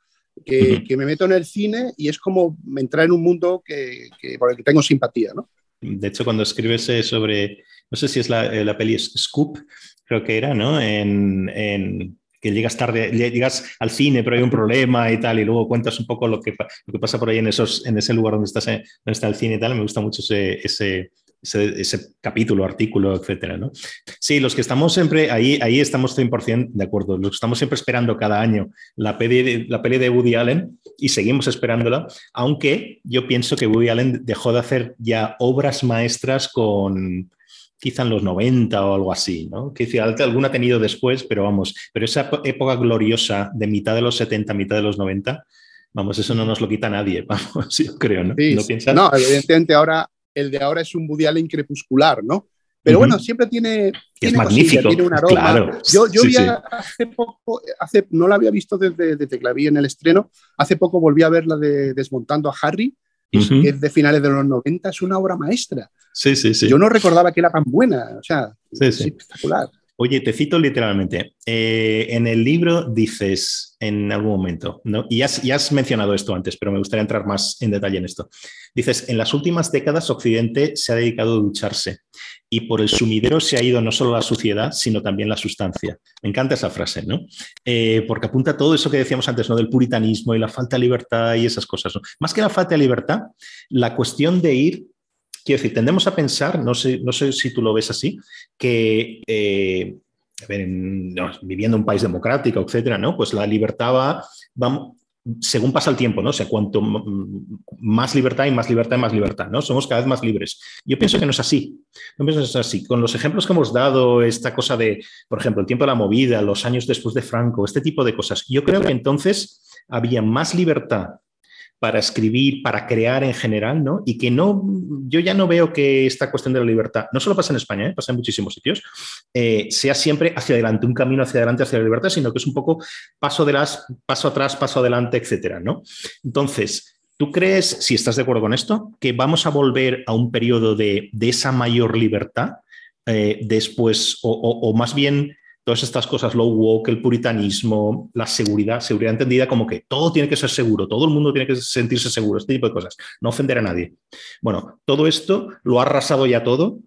C: Que, me meto en el cine y es como entrar en un mundo que, por el que tengo simpatía, ¿no?
B: De hecho, cuando escribes sobre, no sé si es la, eh, la peli Scoop, creo que era, ¿no? En, que llegas tarde, llegas al cine, pero hay un problema y tal, y luego cuentas un poco lo que, lo que pasa por ahí en, esos, en ese lugar donde, estás, eh, donde está el cine y tal. Me gusta mucho ese, ese, ese, capítulo, artículo, etcétera, ¿no? Sí, los que estamos siempre, ahí, ahí estamos 100% de acuerdo, los que estamos siempre esperando cada año la peli, la peli de Woody Allen y seguimos esperándola, aunque yo pienso que Woody Allen dejó de hacer ya obras maestras con quizá en los 90 o algo así, ¿no? Quizá alguna ha tenido después, pero vamos, pero esa época gloriosa de mitad de los 70, mitad de los 90, vamos, eso no nos lo quita nadie, vamos, yo creo, ¿no?
C: ¿No piensas? No, evidentemente ahora el de ahora es un Woody Allen crepuscular, ¿no? Pero bueno, siempre tiene,
B: es magnífico,
C: tiene un aroma. yo yo vi hace poco, hace, no la había visto desde, desde, que la vi en el estreno, hace poco volví a verla de Desmontando a Harry, que es de finales de los 90, es una obra maestra.
B: Sí, sí, sí.
C: Yo no recordaba que era tan buena, o sea, es espectacular.
B: Oye, te cito literalmente. Eh, en el libro dices en algún momento, ¿no? y has, has, mencionado esto antes, pero me gustaría entrar más en detalle en esto. Dices, en las últimas décadas Occidente se ha dedicado a ducharse y por el sumidero se ha ido no solo la suciedad, sino también la sustancia. Me encanta esa frase, ¿no? Eh, porque apunta todo eso que decíamos antes, ¿no? Del puritanismo y la falta de libertad y esas cosas. Más que la falta de libertad, la cuestión de ir Quiero decir, tendemos a pensar, no sé, no sé si tú lo ves así, que eh, viviendo en un país democrático, etcétera, ¿no? Pues la libertad va, según pasa el tiempo, ¿no? O sea, cuanto más libertad y más libertad y más libertad, ¿no? Somos cada vez más libres. Yo pienso que no es así. No pienso que es así. Con los ejemplos que hemos dado, esta cosa de, por ejemplo, el tiempo de la movida, los años después de Franco, este tipo de cosas, yo creo que entonces había más libertad para escribir, para crear en general, ¿no? Y que no, yo ya no veo que esta cuestión de la libertad, no solo pasa en España, ¿eh? pasa en muchísimos sitios, eh, sea siempre hacia adelante, un camino hacia adelante, hacia la libertad, sino que es un poco paso, de las, paso atrás, paso adelante, etcétera, ¿no? Entonces, ¿Tú crees, si estás de acuerdo con esto, que vamos a volver a un periodo de, esa mayor libertad eh, después, o, más bien todas estas cosas, low woke, el puritanismo, la seguridad, seguridad entendida como que todo tiene que ser seguro, todo el mundo tiene que sentirse seguro, este tipo de cosas, no ofender a nadie. Bueno, todo esto lo ha arrasado ya todo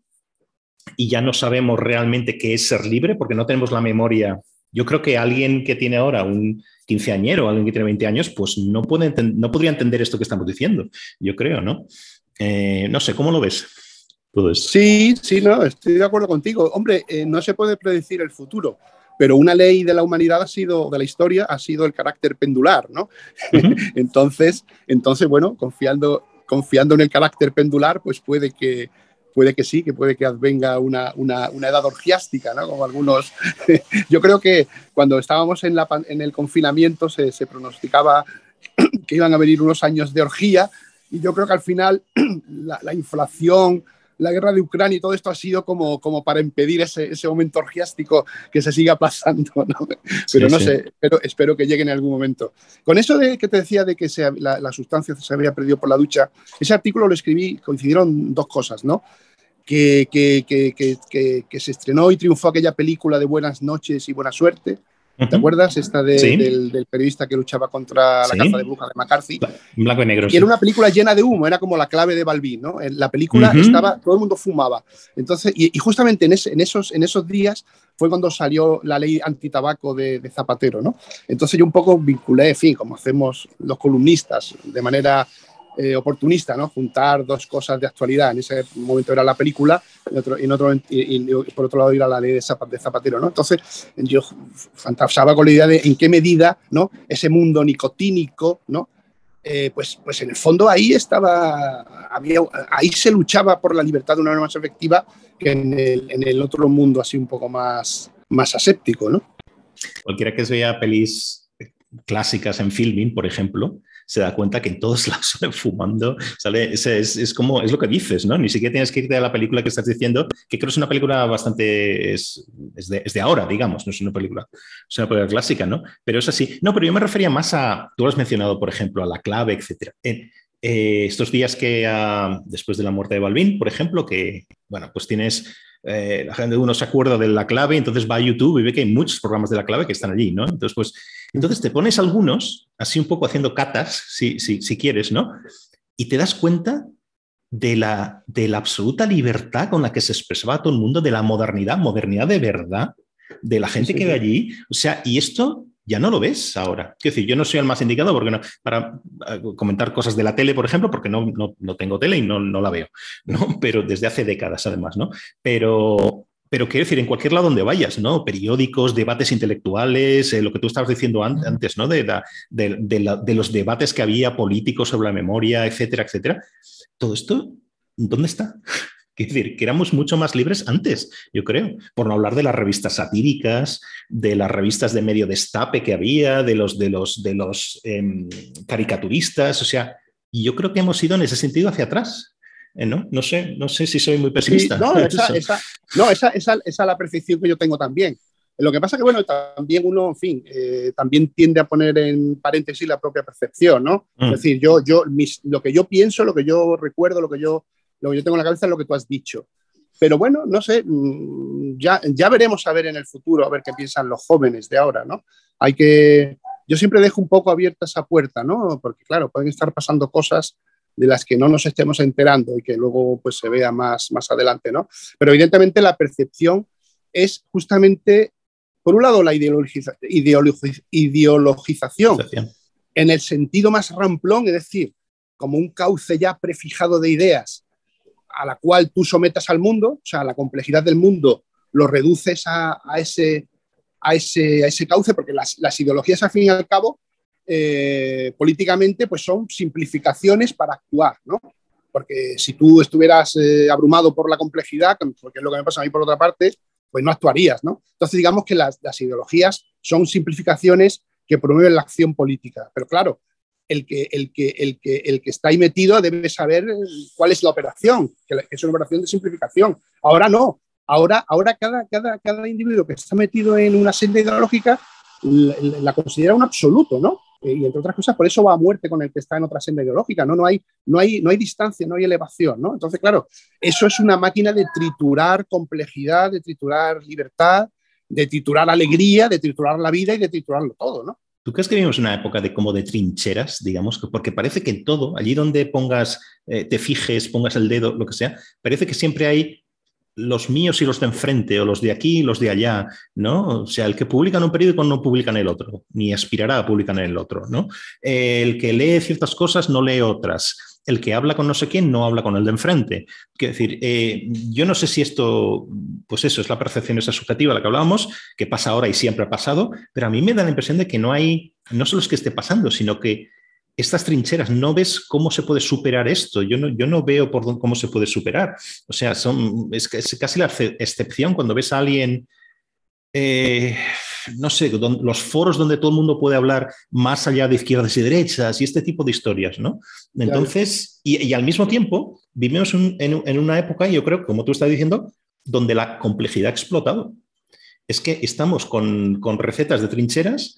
B: y ya no sabemos realmente qué es ser libre porque no tenemos la memoria. Yo creo que alguien que tiene ahora un quinceañero, alguien que tiene 20 años, pues no, puede no podría entender esto que estamos diciendo, yo creo, ¿no? Eh, no sé, ¿cómo lo ves?
C: Sí, sí, no, estoy de acuerdo contigo. Hombre, eh, no se puede predecir el futuro, pero una ley de la humanidad ha sido, de la historia, ha sido el carácter pendular, ¿no? entonces, entonces, bueno, confiando, confiando en el carácter pendular, pues puede que, puede que sí, que puede que advenga una, una, una edad orgiástica, ¿no? Como algunos. Yo creo que cuando estábamos en, la, en el confinamiento se, se pronosticaba que iban a venir unos años de orgía y yo creo que al final la, la inflación la guerra de Ucrania y todo esto ha sido como, como para impedir ese, ese momento orgiástico que se siga pasando, ¿no? Pero no sé, pero espero que llegue en algún momento. Con eso de que te decía de que se, la, la, sustancia se había perdido por la ducha, ese artículo lo escribí, coincidieron dos cosas, ¿no? Que, que, que, que se estrenó y triunfó aquella película de Buenas noches y buena suerte, ¿Te acuerdas? Esta del, periodista que luchaba contra la caza de brujas de McCarthy.
B: Blanco y negro.
C: Y era una película llena de humo, era como la clave de Balbín, ¿no? En la película estaba, todo el mundo fumaba. Entonces, y, justamente en, en, esos, en esos días fue cuando salió la ley antitabaco de, de Zapatero, ¿no? Entonces yo un poco vinculé, en fin, como hacemos los columnistas, de manera eh, oportunista, ¿no? Juntar dos cosas de actualidad. En ese momento era la película y, otro, y, otro, y, por otro lado era la ley de, Zapatero, ¿no? Entonces yo fantaseaba con la idea de en qué medida, ¿no? Ese mundo nicotínico, ¿no? Eh, pues, pues en el fondo ahí estaba, había, ahí se luchaba por la libertad de una manera más efectiva que en el, en el otro mundo así un poco más, más aséptico, ¿no?
B: Cualquiera que vea pelis clásicas en filming, por ejemplo, se da cuenta que en todos lados sale fumando, sale, es, es, como, es lo que dices, ¿no? Ni siquiera tienes que irte a la película que estás diciendo, que creo que es una película bastante, es, es, de, de, ahora, digamos, no es una película, es una película clásica, ¿no? Pero es así. No, pero yo me refería más a, tú lo has mencionado, por ejemplo, a la clave, etcétera. En, eh, estos días que, uh, después de la muerte de Balvin, por ejemplo, que, bueno, pues tienes eh, la gente uno se acuerda de la clave, entonces va a YouTube y ve que hay muchos programas de la clave que están allí, ¿no? Entonces, pues, entonces te pones algunos, así un poco haciendo catas, si, si, si quieres, ¿no? Y te das cuenta de la, de la absoluta libertad con la que se expresaba todo el mundo, de la modernidad, modernidad de verdad, de la gente sí, que ve allí. O sea, y esto ya no lo ves ahora. Quiero decir, yo no soy el más indicado porque no, para eh, comentar cosas de la tele, por ejemplo, porque no, no, no tengo tele y no, no, la veo, ¿no? Pero desde hace décadas, además, ¿no? Pero, pero quiero decir, en cualquier lado donde vayas, ¿no? Periódicos, debates intelectuales, eh, lo que tú estabas diciendo antes, ¿no? De, la, de, de, la, de, los debates que había políticos sobre la memoria, etcétera, etcétera. Todo esto, ¿dónde está? Es decir, que éramos mucho más libres antes, yo creo, por no hablar de las revistas satíricas, de las revistas de medio destape que había, de los, de los, de los eh, caricaturistas, o sea, yo creo que hemos ido en ese sentido hacia atrás. ¿Eh? ¿no? No, sé, no sé si soy muy pesimista.
C: Sí, no, esa, esa, no esa, esa, esa, es la percepción que yo tengo también. Lo que pasa que, bueno, también uno, en fin, eh, también tiende a poner en paréntesis la propia percepción, ¿no? Mm. Es decir, yo, yo, mis, lo que yo pienso, lo que yo recuerdo, lo que yo lo que yo tengo en la cabeza es lo que tú has dicho. Pero bueno, no sé, mm, ya, ya veremos a ver en el futuro, a ver qué piensan los jóvenes de ahora, ¿no? Hay que, yo siempre dejo un poco abierta esa puerta, ¿no? Porque claro, pueden estar pasando cosas de las que no nos estemos enterando y que luego pues se vea más, más adelante, ¿no? Pero evidentemente la percepción es justamente, por un lado, la ideologiza, ideologiz, ideologización, en el sentido más ramplón, es decir, como un cauce ya prefijado de ideas a la cual tú sometas al mundo, o sea, la complejidad del mundo lo reduces a, a, ese, a, ese, a ese cauce, porque las, las, ideologías, al fin y al cabo, eh, políticamente, pues son simplificaciones para actuar, ¿no? Porque si tú estuvieras eh, abrumado por la complejidad, porque es lo que me pasa a mí por otra parte, pues no actuarías, ¿no? Entonces, digamos que las, ideologías son simplificaciones que promueven la acción política. Pero claro, el que, el, que, el, que, el que está ahí metido debe saber cuál es la operación, que es una operación de simplificación. Ahora no, ahora, ahora cada, cada, cada individuo que está metido en una senda ideológica la, la, considera un absoluto, ¿no? Y entre otras cosas, por eso va a muerte con el que está en otra senda ideológica, ¿no? No hay, no hay, no hay distancia, no hay elevación, ¿no? Entonces, claro, eso es una máquina de triturar complejidad, de triturar libertad, de triturar alegría, de triturar la vida y de triturarlo todo, ¿no?
B: ¿Tú crees que vivimos una época de como de trincheras, digamos? Porque parece que en todo, allí donde pongas, eh, te fijes, pongas el dedo, lo que sea, parece que siempre hay los míos y los de enfrente, o los de aquí y los de allá, ¿no? O sea, el que publica en un periódico no publica en el otro, ni aspirará a publicar en el otro, ¿no? El que lee ciertas cosas no lee otras el que habla con no sé quién no habla con el de enfrente. Quiero decir, eh, yo no sé si esto, pues eso, es la percepción esa subjetiva de la que hablábamos, que pasa ahora y siempre ha pasado, pero a mí me da la impresión de que no hay, no solo es que esté pasando, sino que estas trincheras, no ves cómo se puede superar esto. Yo no, yo no veo por cómo se puede superar. O sea, son, es, es casi la excepción cuando ves a alguien... Eh, no sé, los foros donde todo el mundo puede hablar más allá de izquierdas y derechas y este tipo de historias, ¿no? Entonces, y, al mismo tiempo, vivimos en, una época, yo creo, como tú estás diciendo, donde la complejidad ha explotado. Es que estamos con, con recetas de trincheras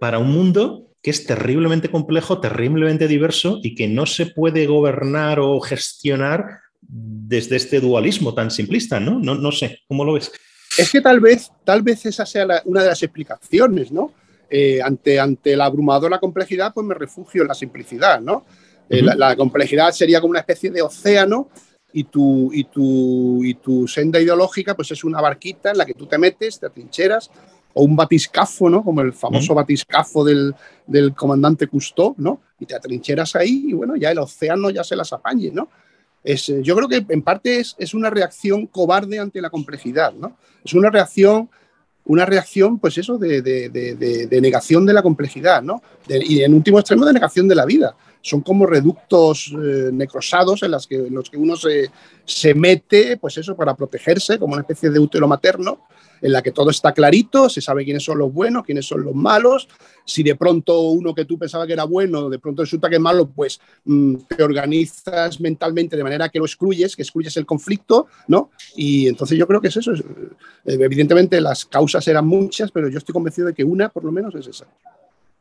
B: para un mundo que es terriblemente complejo, terriblemente diverso y que no se puede gobernar o gestionar desde este dualismo tan simplista, ¿no? No, no sé, ¿cómo lo ves?
C: Es que tal vez, tal vez esa sea una de las explicaciones, ¿no? Eh, ante, ante la abrumadora complejidad, pues me refugio en la simplicidad, ¿no? Eh, la, complejidad sería como una especie de océano y tu, y, tu, y tu senda ideológica pues es una barquita en la que tú te metes, te atrincheras, o un batiscafo, ¿no? Como el famoso batiscafo del, del comandante Cousteau, ¿no? Y te atrincheras ahí y bueno, ya el océano ya se las apañe, ¿no? Es, eh, yo creo que en parte es, es, una reacción cobarde ante la complejidad, ¿no? Es una reacción, una reacción, pues eso, de, de, de, negación de la complejidad, ¿no? y en último extremo, de negación de la vida. Son como reductos eh, necrosados en, las que, en los que uno se, se mete, pues eso, para protegerse, como una especie de útero materno, en la que todo está clarito, se sabe quiénes son los buenos, quiénes son los malos. Si de pronto uno que tú pensaba que era bueno, de pronto resulta que es malo, pues mm, te organizas mentalmente de manera que lo excluyes, que excluyes el conflicto, ¿no? Y entonces yo creo que es eso. Eh, evidentemente las causas eran muchas, pero yo estoy convencido de que una por lo menos es esa.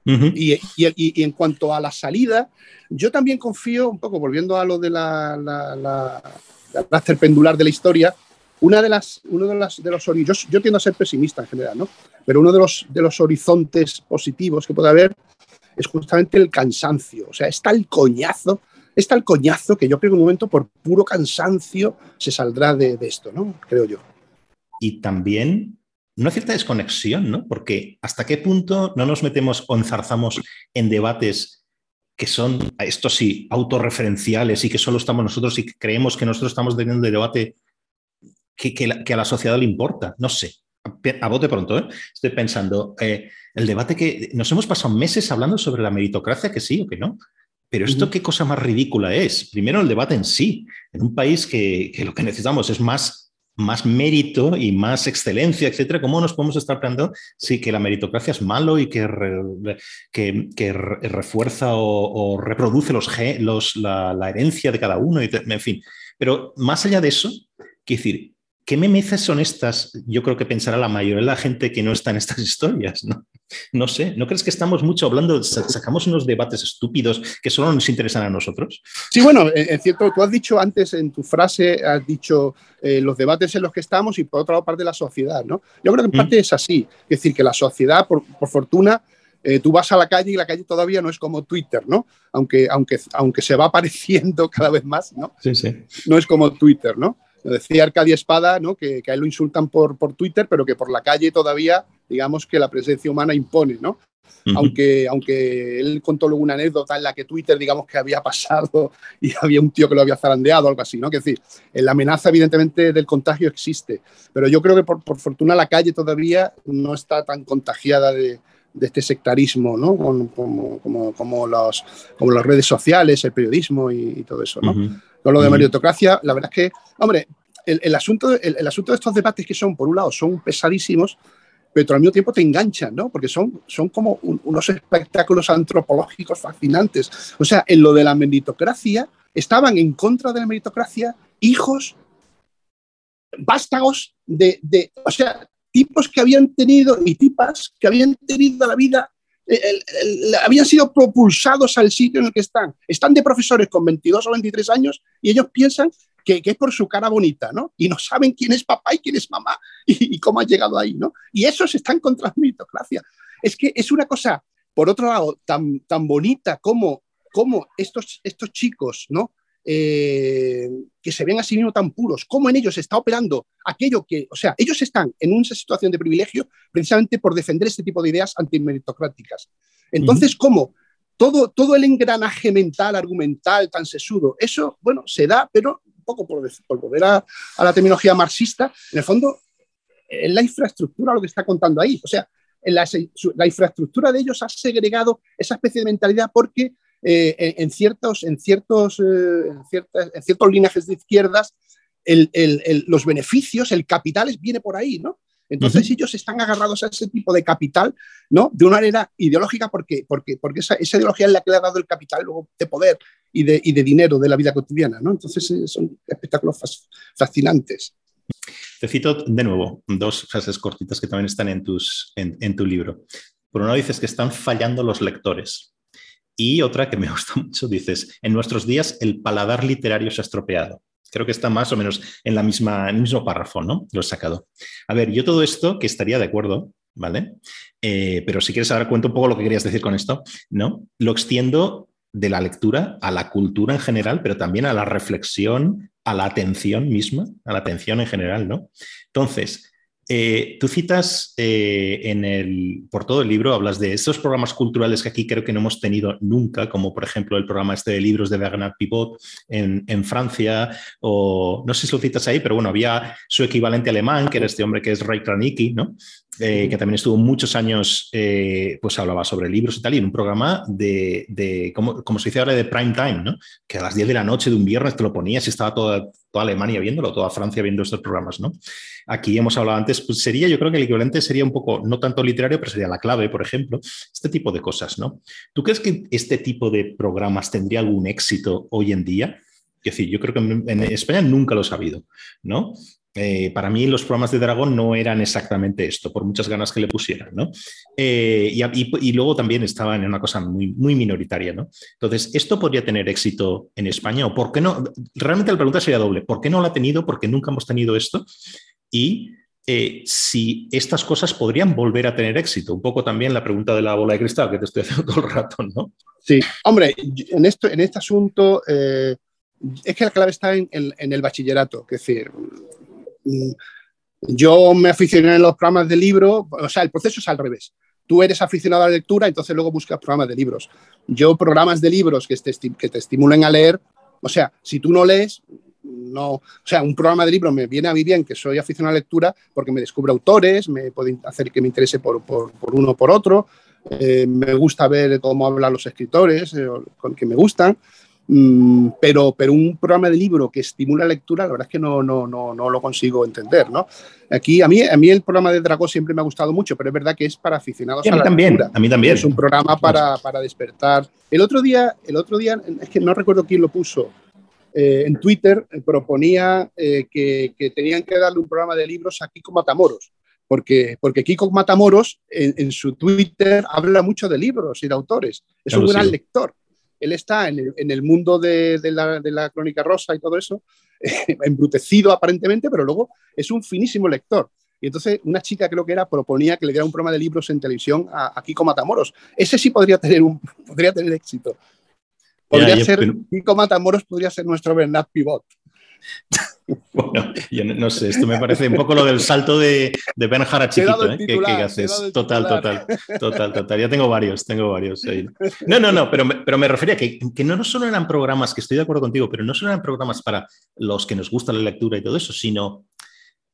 C: Y, y, en cuanto a la salida, yo también confío, un poco volviendo a lo de la, la, la, pendular de la historia, una de las, uno de, las, de los yo, yo tiendo a ser pesimista en general, ¿no? Pero uno de los, de los horizontes positivos que puede haber es justamente el cansancio. O sea, está el coñazo, está el coñazo que yo creo que en un momento por puro cansancio se saldrá de, de esto, ¿no? Creo yo.
B: Y también una cierta desconexión, ¿no? Porque hasta qué punto no nos metemos o enzarzamos en debates que son, esto sí, autorreferenciales y que solo estamos nosotros y creemos que nosotros estamos teniendo un debate que, a la sociedad le importa. No sé, a bote pronto, ¿eh? estoy pensando, eh, el debate que nos hemos pasado meses hablando sobre la meritocracia, que sí o que no. Pero esto qué cosa más ridícula es. Primero el debate en sí. En un país que, lo que necesitamos es más, más mérito y más excelencia, etcétera, ¿cómo nos podemos estar planteando si que la meritocracia es malo y que, refuerza o, reproduce los, la, herencia de cada uno? Y en fin. Pero más allá de eso, quiero decir, ¿qué memeces son estas? Yo creo que pensará la mayoría de la gente que no está en estas historias, ¿no? No sé, ¿no crees que estamos mucho hablando, sacamos unos debates estúpidos que solo nos interesan a nosotros?
C: Sí, bueno, es cierto, tú has dicho antes en tu frase, has dicho eh, los debates en los que estamos y por otra parte la sociedad, ¿no? Yo creo que en parte es así, es decir, que la sociedad, por, fortuna, eh, tú vas a la calle y la calle todavía no es como Twitter, ¿no? Aunque, aunque, aunque se va apareciendo cada vez más, ¿no?
B: Sí, sí.
C: No es como Twitter, ¿no? decía Arcadia Espada, ¿no? que, a él lo insultan por, por Twitter, pero que por la calle todavía, digamos que la presencia humana impone, ¿no? aunque, aunque él contó luego una anécdota en la que Twitter, digamos que había pasado y había un tío que lo había zarandeado, algo así, ¿no? Que decir, la amenaza evidentemente del contagio existe, pero yo creo que por, por fortuna la calle todavía no está tan contagiada de, de este sectarismo, ¿no? Como, como, como, los, como las redes sociales, el periodismo y, todo eso, ¿no? Con lo de meritocracia, la verdad es que, hombre, el, asunto, el, asunto de estos debates que son, por un lado, son pesadísimos, pero al mismo tiempo te enganchan, ¿no? Porque son, son como unos espectáculos antropológicos fascinantes. O sea, en lo de la meritocracia, estaban en contra de la meritocracia hijos vástagos de, de, o sea, tipos que habían tenido y tipas que habían tenido la vida, habían sido propulsados al sitio en el que están. Están de profesores con 22 o 23 años y ellos piensan que, es por su cara bonita, ¿no? Y no saben quién es papá y quién es mamá y, cómo ha llegado ahí, ¿no? Y esos están contra la meritocracia. Es que es una cosa, por otro lado, tan, tan bonita como, como estos, estos chicos, ¿no? Eh, que se ven a sí mismos tan puros, cómo en ellos se está operando aquello que, o sea, ellos están en una situación de privilegio precisamente por defender este tipo de ideas antimeritocráticas. Entonces, ¿cómo? Todo, todo el engranaje mental, argumental, tan sesudo, eso, bueno, se da, pero poco por, volver a, la terminología marxista, en el fondo es la infraestructura lo que está contando ahí. O sea, la, la, infraestructura de ellos ha segregado esa especie de mentalidad porque eh, en, ciertos, en, ciertos, eh, en, ciertas, ciertos linajes de izquierdas los beneficios, el capital viene por ahí, ¿no? Entonces ellos están agarrados a ese tipo de capital, ¿no? De una manera ideológica porque, porque, porque esa, esa, ideología es la que le ha dado el capital luego de poder y de, y de dinero de la vida cotidiana, ¿no? Entonces eh, son espectáculos fascinantes.
B: Te cito de nuevo dos frases cortitas que también están en, tus, en, en tu libro. Por un lado dices que están fallando los lectores. Y otra que me gusta mucho, dices, en nuestros días el paladar literario se ha estropeado. Creo que está más o menos en, la misma, en el mismo párrafo, ¿no? Lo he sacado. A ver, yo todo esto que estaría de acuerdo, ¿vale? Eh, pero si quieres ahora cuento un poco lo que querías decir con esto, ¿no? Lo extiendo de la lectura a la cultura en general, pero también a la reflexión, a la atención misma, a la atención en general, ¿no? Entonces, eh, tú citas eh, en el, por todo el libro, hablas de estos programas culturales que aquí creo que no hemos tenido nunca, como por ejemplo el programa este de libros de Bernard Pivot en, Francia, o no sé si lo citas ahí, pero bueno, había su equivalente alemán, que era este hombre que es Ray Kranicki, ¿no? Eh, que también estuvo muchos años, eh, pues hablaba sobre libros y tal, y en un programa de, de como, como, se dice ahora, de prime time, ¿no? Que a las 10 de la noche de un viernes te lo ponías y estaba toda, toda Alemania viéndolo, toda Francia viendo estos programas, ¿no? Aquí hemos hablado antes, pues sería, yo creo que el equivalente sería un poco, no tanto literario, pero sería la clave, por ejemplo, este tipo de cosas, ¿no? ¿Tú crees que este tipo de programas tendría algún éxito hoy en día? Es decir, yo creo que en España nunca lo he sabido, ¿no? Eh, para mí los programas de Dragón no eran exactamente esto, por muchas ganas que le pusieran, ¿no? Eh, y, luego también estaban en una cosa muy, minoritaria, ¿no? Entonces, ¿esto podría tener éxito en España por qué no? Realmente la pregunta sería doble, ¿por qué no lo ha tenido? Porque nunca hemos tenido esto. Y eh, si estas cosas podrían volver a tener éxito. Un poco también la pregunta de la bola de cristal que te estoy haciendo todo el rato, ¿no?
C: Sí, hombre, en, esto, en este asunto es que la clave está en, el bachillerato, es decir, yo me aficioné en los programas de libro, o sea, el proceso es al revés. Tú eres aficionado a la lectura, entonces luego buscas programas de libros. Yo programas de libros que te, que te estimulen a leer, o sea, si tú no lees, no, o sea, un programa de libros me viene a mí bien que soy aficionado a la lectura porque me descubre autores, me puede hacer que me interese por, por, por uno o por otro, eh, me gusta ver cómo hablan los escritores, eh, que me gustan, mm, pero, pero un programa de libro que estimula la lectura, la verdad es que no, no, no, no lo consigo entender, ¿no? Aquí, a mí, a mí el programa de Dragó siempre me ha gustado mucho, pero es verdad que es para aficionados
B: a, a, mí
C: la
B: también,
C: lectura.
B: A mí también.
C: Es un programa para, para despertar. El otro día, el otro día, es que no recuerdo quién lo puso, eh, en Twitter eh, proponía eh, que, que, tenían que darle un programa de libros a Kiko Matamoros, porque, porque Kiko Matamoros en, en su Twitter habla mucho de libros y de autores, es claro, un gran sí. lector. Él está en el, en el mundo de, de, la, de, la, crónica rosa y todo eso, embrutecido aparentemente, pero luego es un finísimo lector. Y entonces una chica creo que era proponía que le diera un programa de libros en televisión a, a Kiko Matamoros. Ese sí podría tener, un, podría tener éxito. Podría ya, ser, pero... Kiko Matamoros podría ser nuestro Bernard Pivot.
B: Bueno, yo no, no, sé, esto me parece un poco lo del salto de, de Ben Jara chiquito, ¿eh? que, que, haces. Total, total, total, total. Ya tengo varios, tengo varios. Ahí. No, no, no, pero, pero me refería que, que no solo eran programas, que estoy de acuerdo contigo, pero no solo eran programas para los que nos gusta la lectura y todo eso, sino,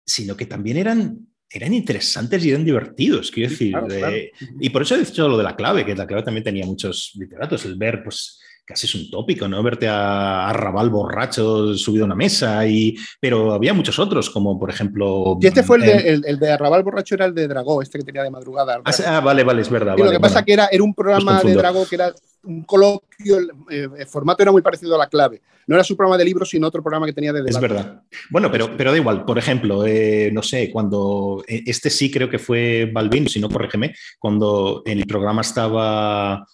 B: sino que también eran eran interesantes y eran divertidos, quiero decir. Claro, claro. Eh, y por eso he dicho lo de la clave, que la clave también tenía muchos literatos, el ver, pues, casi es un tópico, ¿no? Verte a, a Raval borracho subido a una mesa, y, pero había muchos otros, como por ejemplo...
C: Y este fue el, eh, de, el, el de Arrabal borracho, era el de Dragó, este que tenía de madrugada.
B: Ah, ah vale, vale, es verdad.
C: Y
B: vale,
C: lo que
B: bueno.
C: pasa que era, era un programa de Dragó que era un coloquio, eh, el formato era muy parecido a la clave. No era su programa de libros, sino otro programa que tenía de debate.
B: Es verdad. Bueno, pero, pero da igual. Por ejemplo, eh, no sé, cuando eh, este sí creo que fue Balvin, si no corrígeme, cuando el programa estaba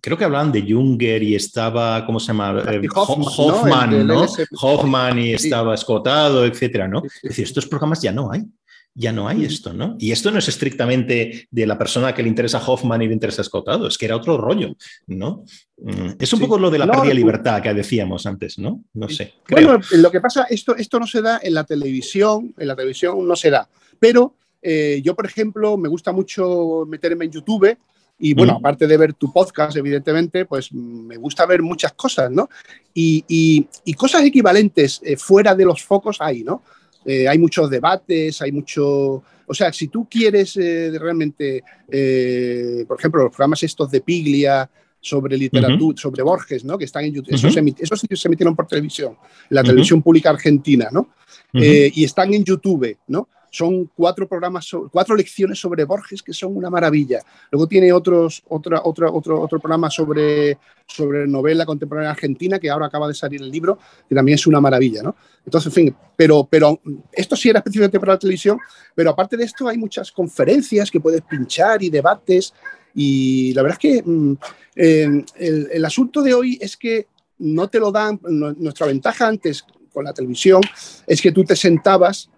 B: creo que hablaban de Junger y estaba, ¿cómo se llama? Eh,
C: Hoffman,
B: Hoffman,
C: ¿no?
B: ¿no? Hoffman y estaba escotado, etcétera, ¿no? Es decir, estos programas ya no hay. Ya no hay esto, ¿no? Y esto no es estrictamente de la persona que le interesa Hoffman y le interesa Escotado, es que era otro rollo, ¿no? Mm, es un sí. poco lo de la no, pérdida de libertad que decíamos antes, ¿no? No sé.
C: Creo. Bueno, lo que pasa, esto, esto no se da en la televisión, en la televisión no se da, pero eh, yo, por ejemplo, me gusta mucho meterme en YouTube y bueno, aparte de ver tu podcast, evidentemente, pues me gusta ver muchas cosas, ¿no? Y, y, y cosas equivalentes eh, fuera de los focos hay, ¿no? Eh, hay muchos debates, hay mucho... O sea, si tú quieres eh, realmente, por ejemplo, los programas estos de Piglia sobre literatura, uh -huh. sobre Borges, ¿no? Que están en YouTube. Uh -huh. Esos, se, esos sí se emitieron por televisión, la televisión pública argentina, ¿no? y están en YouTube, ¿no? Son cuatro programas, cuatro lecciones sobre Borges que son una maravilla. Luego tiene otros, otra, otra, otro, otro programa sobre, sobre novela contemporánea argentina, que ahora acaba de salir el libro, que también es una maravilla, ¿no? Entonces, en fin, pero, pero esto sí era específicamente para la televisión, pero aparte de esto hay muchas conferencias que puedes pinchar y debates, y la verdad es que mm, el, el asunto de hoy es que no te lo dan, nuestra ventaja antes con la televisión es que tú te sentabas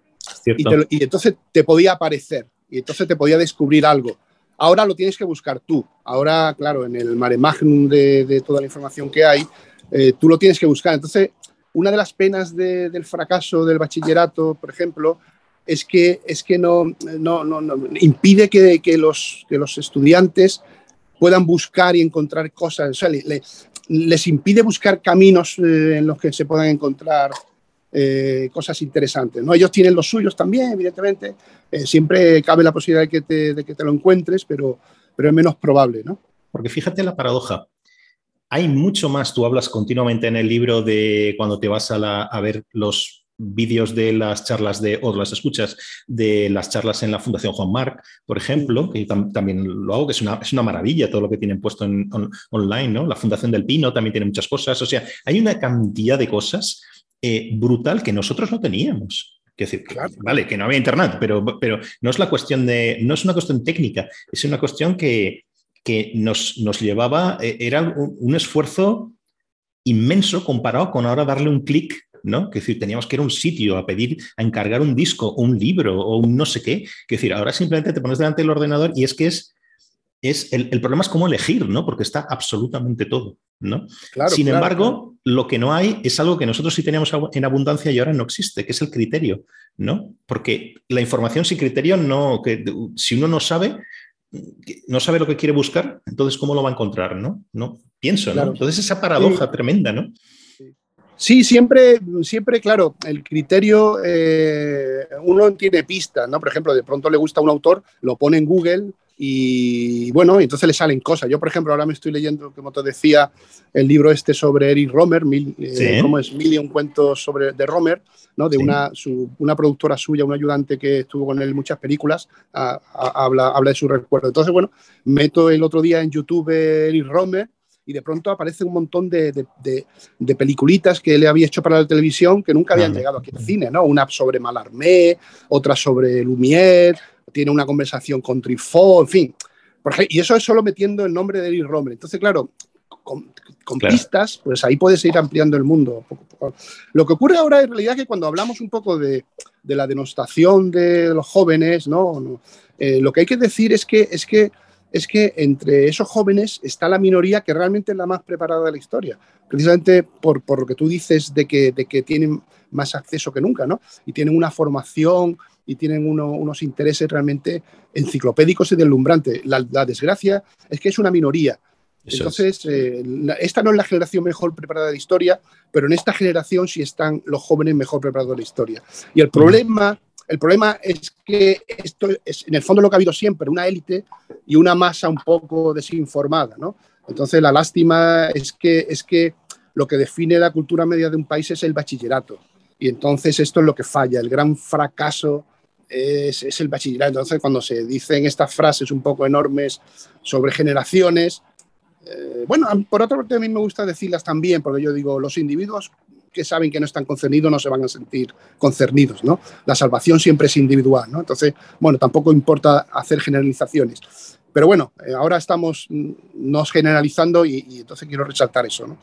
C: y, entonces te podía aparecer y entonces te podía descubrir algo. Ahora lo tienes que buscar tú. Ahora, claro, en el mare magnum de, toda la información que hay, eh, tú lo tienes que buscar. Entonces, una de las penas del fracaso del bachillerato, por ejemplo, es que, es que no, no, no, impide que, que, los, que los estudiantes puedan buscar y encontrar cosas. O sea, les impide buscar caminos eh, en los que se puedan encontrar eh, cosas interesantes. ¿no? Ellos tienen los suyos también, evidentemente. Eh, siempre cabe la posibilidad de que, te, de que te lo encuentres, pero, pero es menos probable. ¿no?
B: Porque fíjate la paradoja. Hay mucho más, tú hablas continuamente en el libro de cuando te vas a, a ver los vídeos de las charlas de, o las escuchas de las charlas en la Fundación Juan Marc, por ejemplo, que también lo hago, que es una, es una maravilla todo lo que tienen puesto en, online, ¿no? La Fundación del Pino también tiene muchas cosas, o sea, hay una cantidad de cosas eh, brutal que nosotros no teníamos. Es decir, vale, que no había internet, pero, pero no es la cuestión de, no es una cuestión técnica, es una cuestión que, que nos, nos, llevaba, eh, era un, esfuerzo inmenso comparado con ahora darle un clic, ¿no? Que decir, teníamos que ir a un sitio a pedir, a encargar un disco o un libro o un no sé qué. Que decir, ahora simplemente te pones delante del ordenador y es que es es el, problema es cómo elegir, ¿no? Porque está absolutamente todo, ¿no? Sin embargo, lo que no hay es algo que nosotros sí teníamos en abundancia y ahora no existe, que es el criterio, ¿no? Porque la información sin criterio no, que si uno no sabe, no sabe lo que quiere buscar, entonces ¿cómo lo va a encontrar, no? No pienso, ¿no? Entonces esa paradoja tremenda, ¿no?
C: Sí, siempre, siempre, claro, el criterio, eh, uno tiene pistas, ¿no? Por ejemplo, de pronto le gusta un autor, lo pone en Google y bueno, entonces le salen cosas. Yo, por ejemplo, ahora me estoy leyendo, como te decía, el libro este sobre Eric Romer, mil, eh, ¿cómo es? Mil y un cuentos sobre, de Romer, ¿no? de una, una productora suya, un ayudante que estuvo con él en muchas películas, habla, habla de su recuerdo. Entonces, bueno, meto el otro día en YouTube Eric Romer y de pronto aparece un montón de, de, de, peliculitas que le había hecho para la televisión que nunca habían llegado aquí al cine, ¿no? Una sobre Malarmé, otra sobre Lumière, tiene una conversación con Trifó, en fin. y eso es solo metiendo el nombre de Eric Romer. Entonces, claro, con, pistas, pues ahí puedes ir ampliando el mundo. Lo que ocurre ahora en realidad es que cuando hablamos un poco de, de la denostación de los jóvenes, ¿no? Eh, lo que hay que decir es que, es que es que entre esos jóvenes está la minoría que realmente es la más preparada de la historia, precisamente por, por lo que tú dices de que, de que tienen más acceso que nunca, ¿no? Y tienen una formación y tienen unos intereses realmente enciclopédicos y deslumbrantes. La, la, desgracia es que es una minoría. Entonces, eh, esta no es la generación mejor preparada de la historia, pero en esta generación sí están los jóvenes mejor preparados de la historia. Y el problema, el problema es que esto es en el fondo lo que ha habido siempre, una élite y una masa un poco desinformada, ¿no? Entonces, la lástima es que, es que lo que define la cultura media de un país es el bachillerato. Y entonces esto es lo que falla, el gran fracaso es, el bachillerato. Entonces, cuando se dicen estas frases un poco enormes sobre generaciones, eh, bueno, por otra parte a mí me gusta decirlas también, porque yo digo, los individuos que saben que no están concernidos no se van a sentir concernidos, ¿no? La salvación siempre es individual, ¿no? Entonces, bueno, tampoco importa hacer generalizaciones. Pero bueno, eh, ahora estamos mm, nos generalizando y, entonces quiero resaltar eso, ¿no?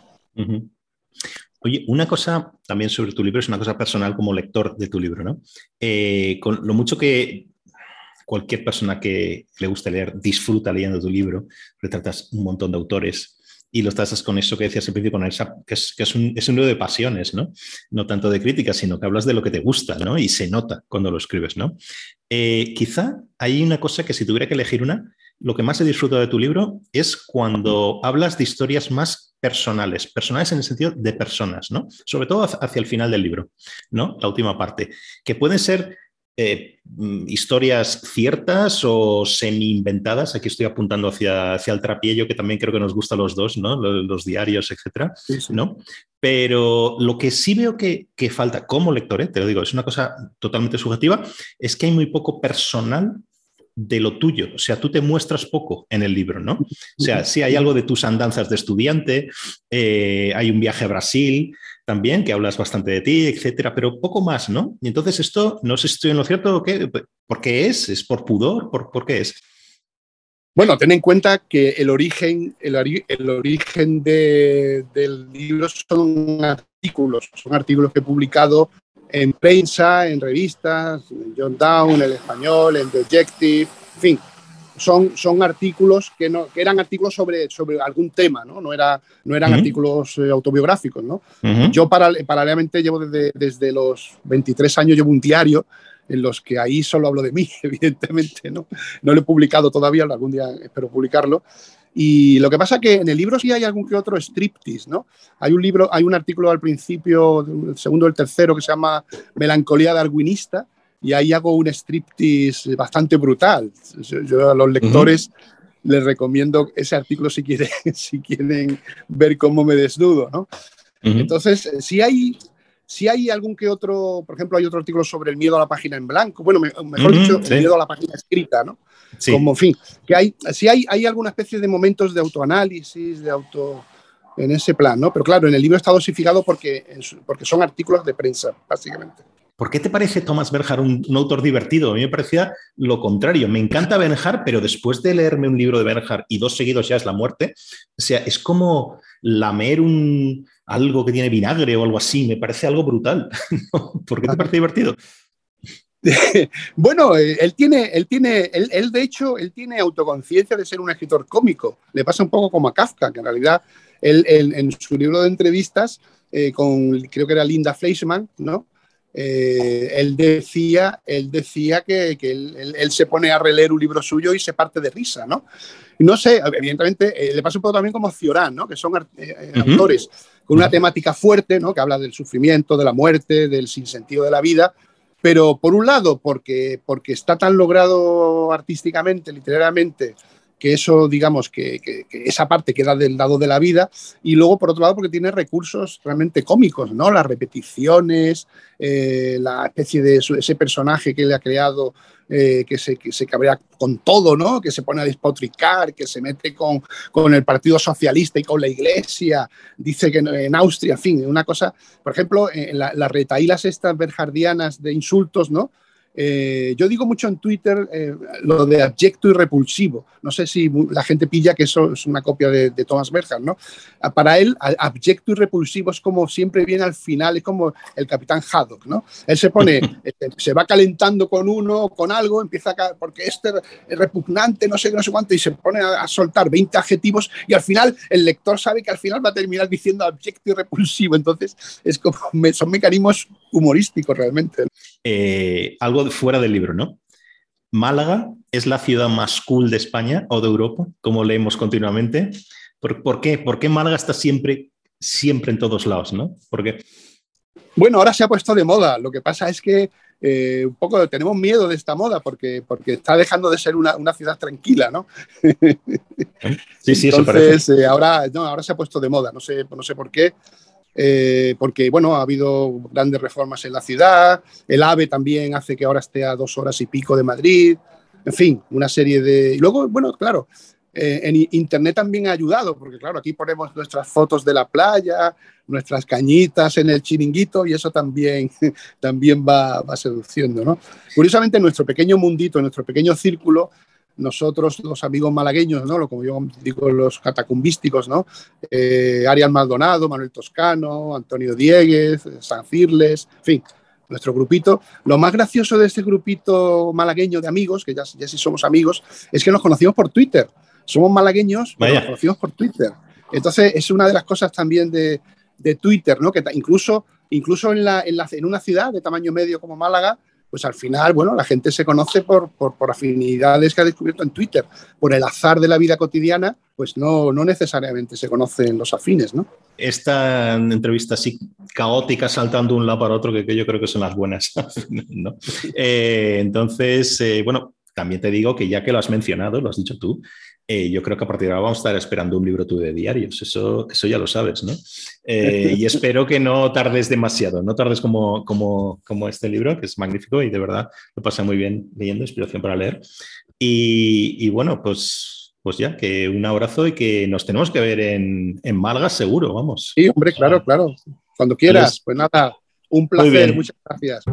B: Oye, una cosa también sobre tu libro, es una cosa personal como lector de tu libro, ¿no? Eh, con lo mucho que cualquier persona que le guste leer disfruta leyendo tu libro, retratas un montón de autores y lo tratas con eso que decías al principio, con esa, que, es, que es, un, es, un, libro de pasiones, ¿no? No tanto de críticas, sino que hablas de lo que te gusta, ¿no? Y se nota cuando lo escribes, ¿no? Eh, quizá hay una cosa que si tuviera que elegir una, lo que más he disfrutado de tu libro es cuando hablas de historias más personales, personales en el sentido de personas, ¿no? Sobre todo hacia el final del libro, ¿no? La última parte, que pueden ser eh, mm, historias ciertas o semi-inventadas. Aquí estoy apuntando hacia, hacia el trapiello, que también creo que nos gusta a los dos, ¿no? Los, diarios, etcétera, ¿no? Pero lo que sí veo que, que falta como lector, ¿eh? te lo digo, es una cosa totalmente subjetiva, es que hay muy poco personal de lo tuyo. O sea, tú te muestras poco en el libro, ¿no? O sea, sí hay algo de tus andanzas de estudiante, eh, hay un viaje a Brasil, también, que hablas bastante de ti, etcétera, pero poco más, ¿no? Y entonces esto, no sé si estoy en lo cierto, ¿qué? ¿por qué es? ¿Es por pudor? ¿Por, por qué es?
C: Bueno, ten en cuenta que el origen, el, origen del libro son artículos, son artículos que he publicado en prensa, en revistas, en John Down, El Español, en The Objective, en fin, son, son artículos que, no, que eran artículos sobre, sobre algún tema, ¿no? No, era, no eran artículos eh, autobiográficos, ¿no? Yo paralelamente llevo desde, desde los 23 años, llevo un diario en los que ahí solo hablo de mí, evidentemente, ¿no? No lo he publicado todavía, algún día espero publicarlo. Y lo que pasa es que en el libro sí hay algún que otro striptease, ¿no? Hay un libro, hay un artículo al principio, el segundo o el tercero, que se llama Melancolía darwinista, y ahí hago un striptease bastante brutal. Yo a los lectores les recomiendo ese artículo si quieren, si quieren ver cómo me desnudo, ¿no? Entonces, si hay, si hay algún que otro, por ejemplo, hay otro artículo sobre el miedo a la página en blanco, bueno, mejor dicho, el miedo a la página escrita, ¿no? Como, en fin, que hay, si hay, hay alguna especie de momentos de autoanálisis, de auto en ese plan, ¿no? Pero claro, en el libro está dosificado porque, porque son artículos de prensa, básicamente.
B: ¿Por qué te parece Thomas Bernhard un, autor divertido? A mí me parecía lo contrario. Me encanta Bernhard, pero después de leerme un libro de Bernhard y dos seguidos ya es la muerte, o sea, es como lamer un, algo que tiene vinagre o algo así. Me parece algo brutal. ¿Por qué te parece divertido?
C: bueno, eh, él tiene, él tiene, él, de hecho, él tiene autoconciencia de ser un escritor cómico. Le pasa un poco como a Kafka, que en realidad él, en su libro de entrevistas eh, con, creo que era Linda Fleischman, ¿no? Eh, él decía, él decía que, él, se pone a releer un libro suyo y se parte de risa, ¿no? No sé, evidentemente, eh, le pasa un poco también como Ciorán, ¿no? Que son eh, autores con una temática fuerte, ¿no? Que habla del sufrimiento, de la muerte, del sinsentido de la vida, pero por un lado, porque, porque está tan logrado artísticamente, literariamente, que eso, digamos, que, esa parte queda del lado de la vida, y luego, por otro lado, porque tiene recursos realmente cómicos, ¿no? Las repeticiones, eh, la especie de ese personaje que le ha creado, eh, que, se, que se cabrea con todo, ¿no? Que se pone a despotricar, que se mete con, con el Partido Socialista y con la Iglesia, dice que en Austria, en fin, una cosa, por ejemplo, en las retaílas estas berjardianas de insultos, ¿no? Eh, yo digo mucho en Twitter eh, lo de abyecto y repulsivo. No sé si la gente pilla que eso es una copia de, Thomas Berger, ¿no? Ah, para él, abyecto y repulsivo es como siempre viene al final, es como el capitán Haddock, ¿no? Él se pone, este, se va calentando con uno, con algo, empieza a, porque este es repugnante, no sé qué, no sé cuánto, y se pone a, soltar 20 adjetivos y al final el lector sabe que al final va a terminar diciendo abyecto y repulsivo. Entonces, es como, son mecanismos humorísticos realmente.
B: Eh, algo fuera del libro, ¿no? Málaga es la ciudad más cool de España o de Europa, como leemos continuamente. ¿Por, qué? ¿Por qué Málaga está siempre, siempre en todos lados, no? Porque
C: bueno, ahora se ha puesto de moda. Lo que pasa es que eh, un poco tenemos miedo de esta moda porque, porque está dejando de ser una, ciudad tranquila, ¿no?
B: Sí, sí,
C: eso parece. Eh, ahora, no, ahora se ha puesto de moda, no sé, no sé por qué. Eh, porque bueno, ha habido grandes reformas en la ciudad, el AVE también hace que ahora esté a dos horas y pico de Madrid, en fin, una serie de... Y luego, bueno, claro, eh, en Internet también ha ayudado, porque claro, aquí ponemos nuestras fotos de la playa, nuestras cañitas en el chiringuito y eso también, también va, va seduciendo, ¿no? Curiosamente, nuestro pequeño mundito, nuestro pequeño círculo, nosotros, los amigos malagueños, ¿no? como yo digo, los catacumbísticos, ¿no? Eh, Ariel Maldonado, Manuel Toscano, Antonio Dieguez, San Cirles, en fin, nuestro grupito. Lo más gracioso de este grupito malagueño de amigos, que ya, ya sí somos amigos, es que nos conocimos por Twitter. Somos malagueños, pero nos conocimos por Twitter. Entonces, es una de las cosas también de, de Twitter, ¿no? Que incluso, incluso en, la, en, la, en una ciudad de tamaño medio como Málaga, pues al final, bueno, la gente se conoce por, por, afinidades que ha descubierto en Twitter. Por el azar de la vida cotidiana, pues no, no necesariamente se conocen los afines, ¿no?
B: Esta entrevista así caótica, saltando un lado para otro, que, yo creo que son las buenas, ¿no? Eh, entonces, eh, bueno, también te digo que ya que lo has mencionado, lo has dicho tú, eh, yo creo que a partir de ahora vamos a estar esperando un libro tú de diarios, eso, eso ya lo sabes, ¿no? Eh, y espero que no tardes demasiado, no tardes como, como, como, este libro, que es magnífico y de verdad lo pasé muy bien leyendo, inspiración para leer. Y, bueno, pues, pues ya, que un abrazo y que nos tenemos que ver en, en Malga seguro, vamos.
C: Sí, hombre, claro, claro. Cuando quieras, pues nada, un placer, muchas gracias.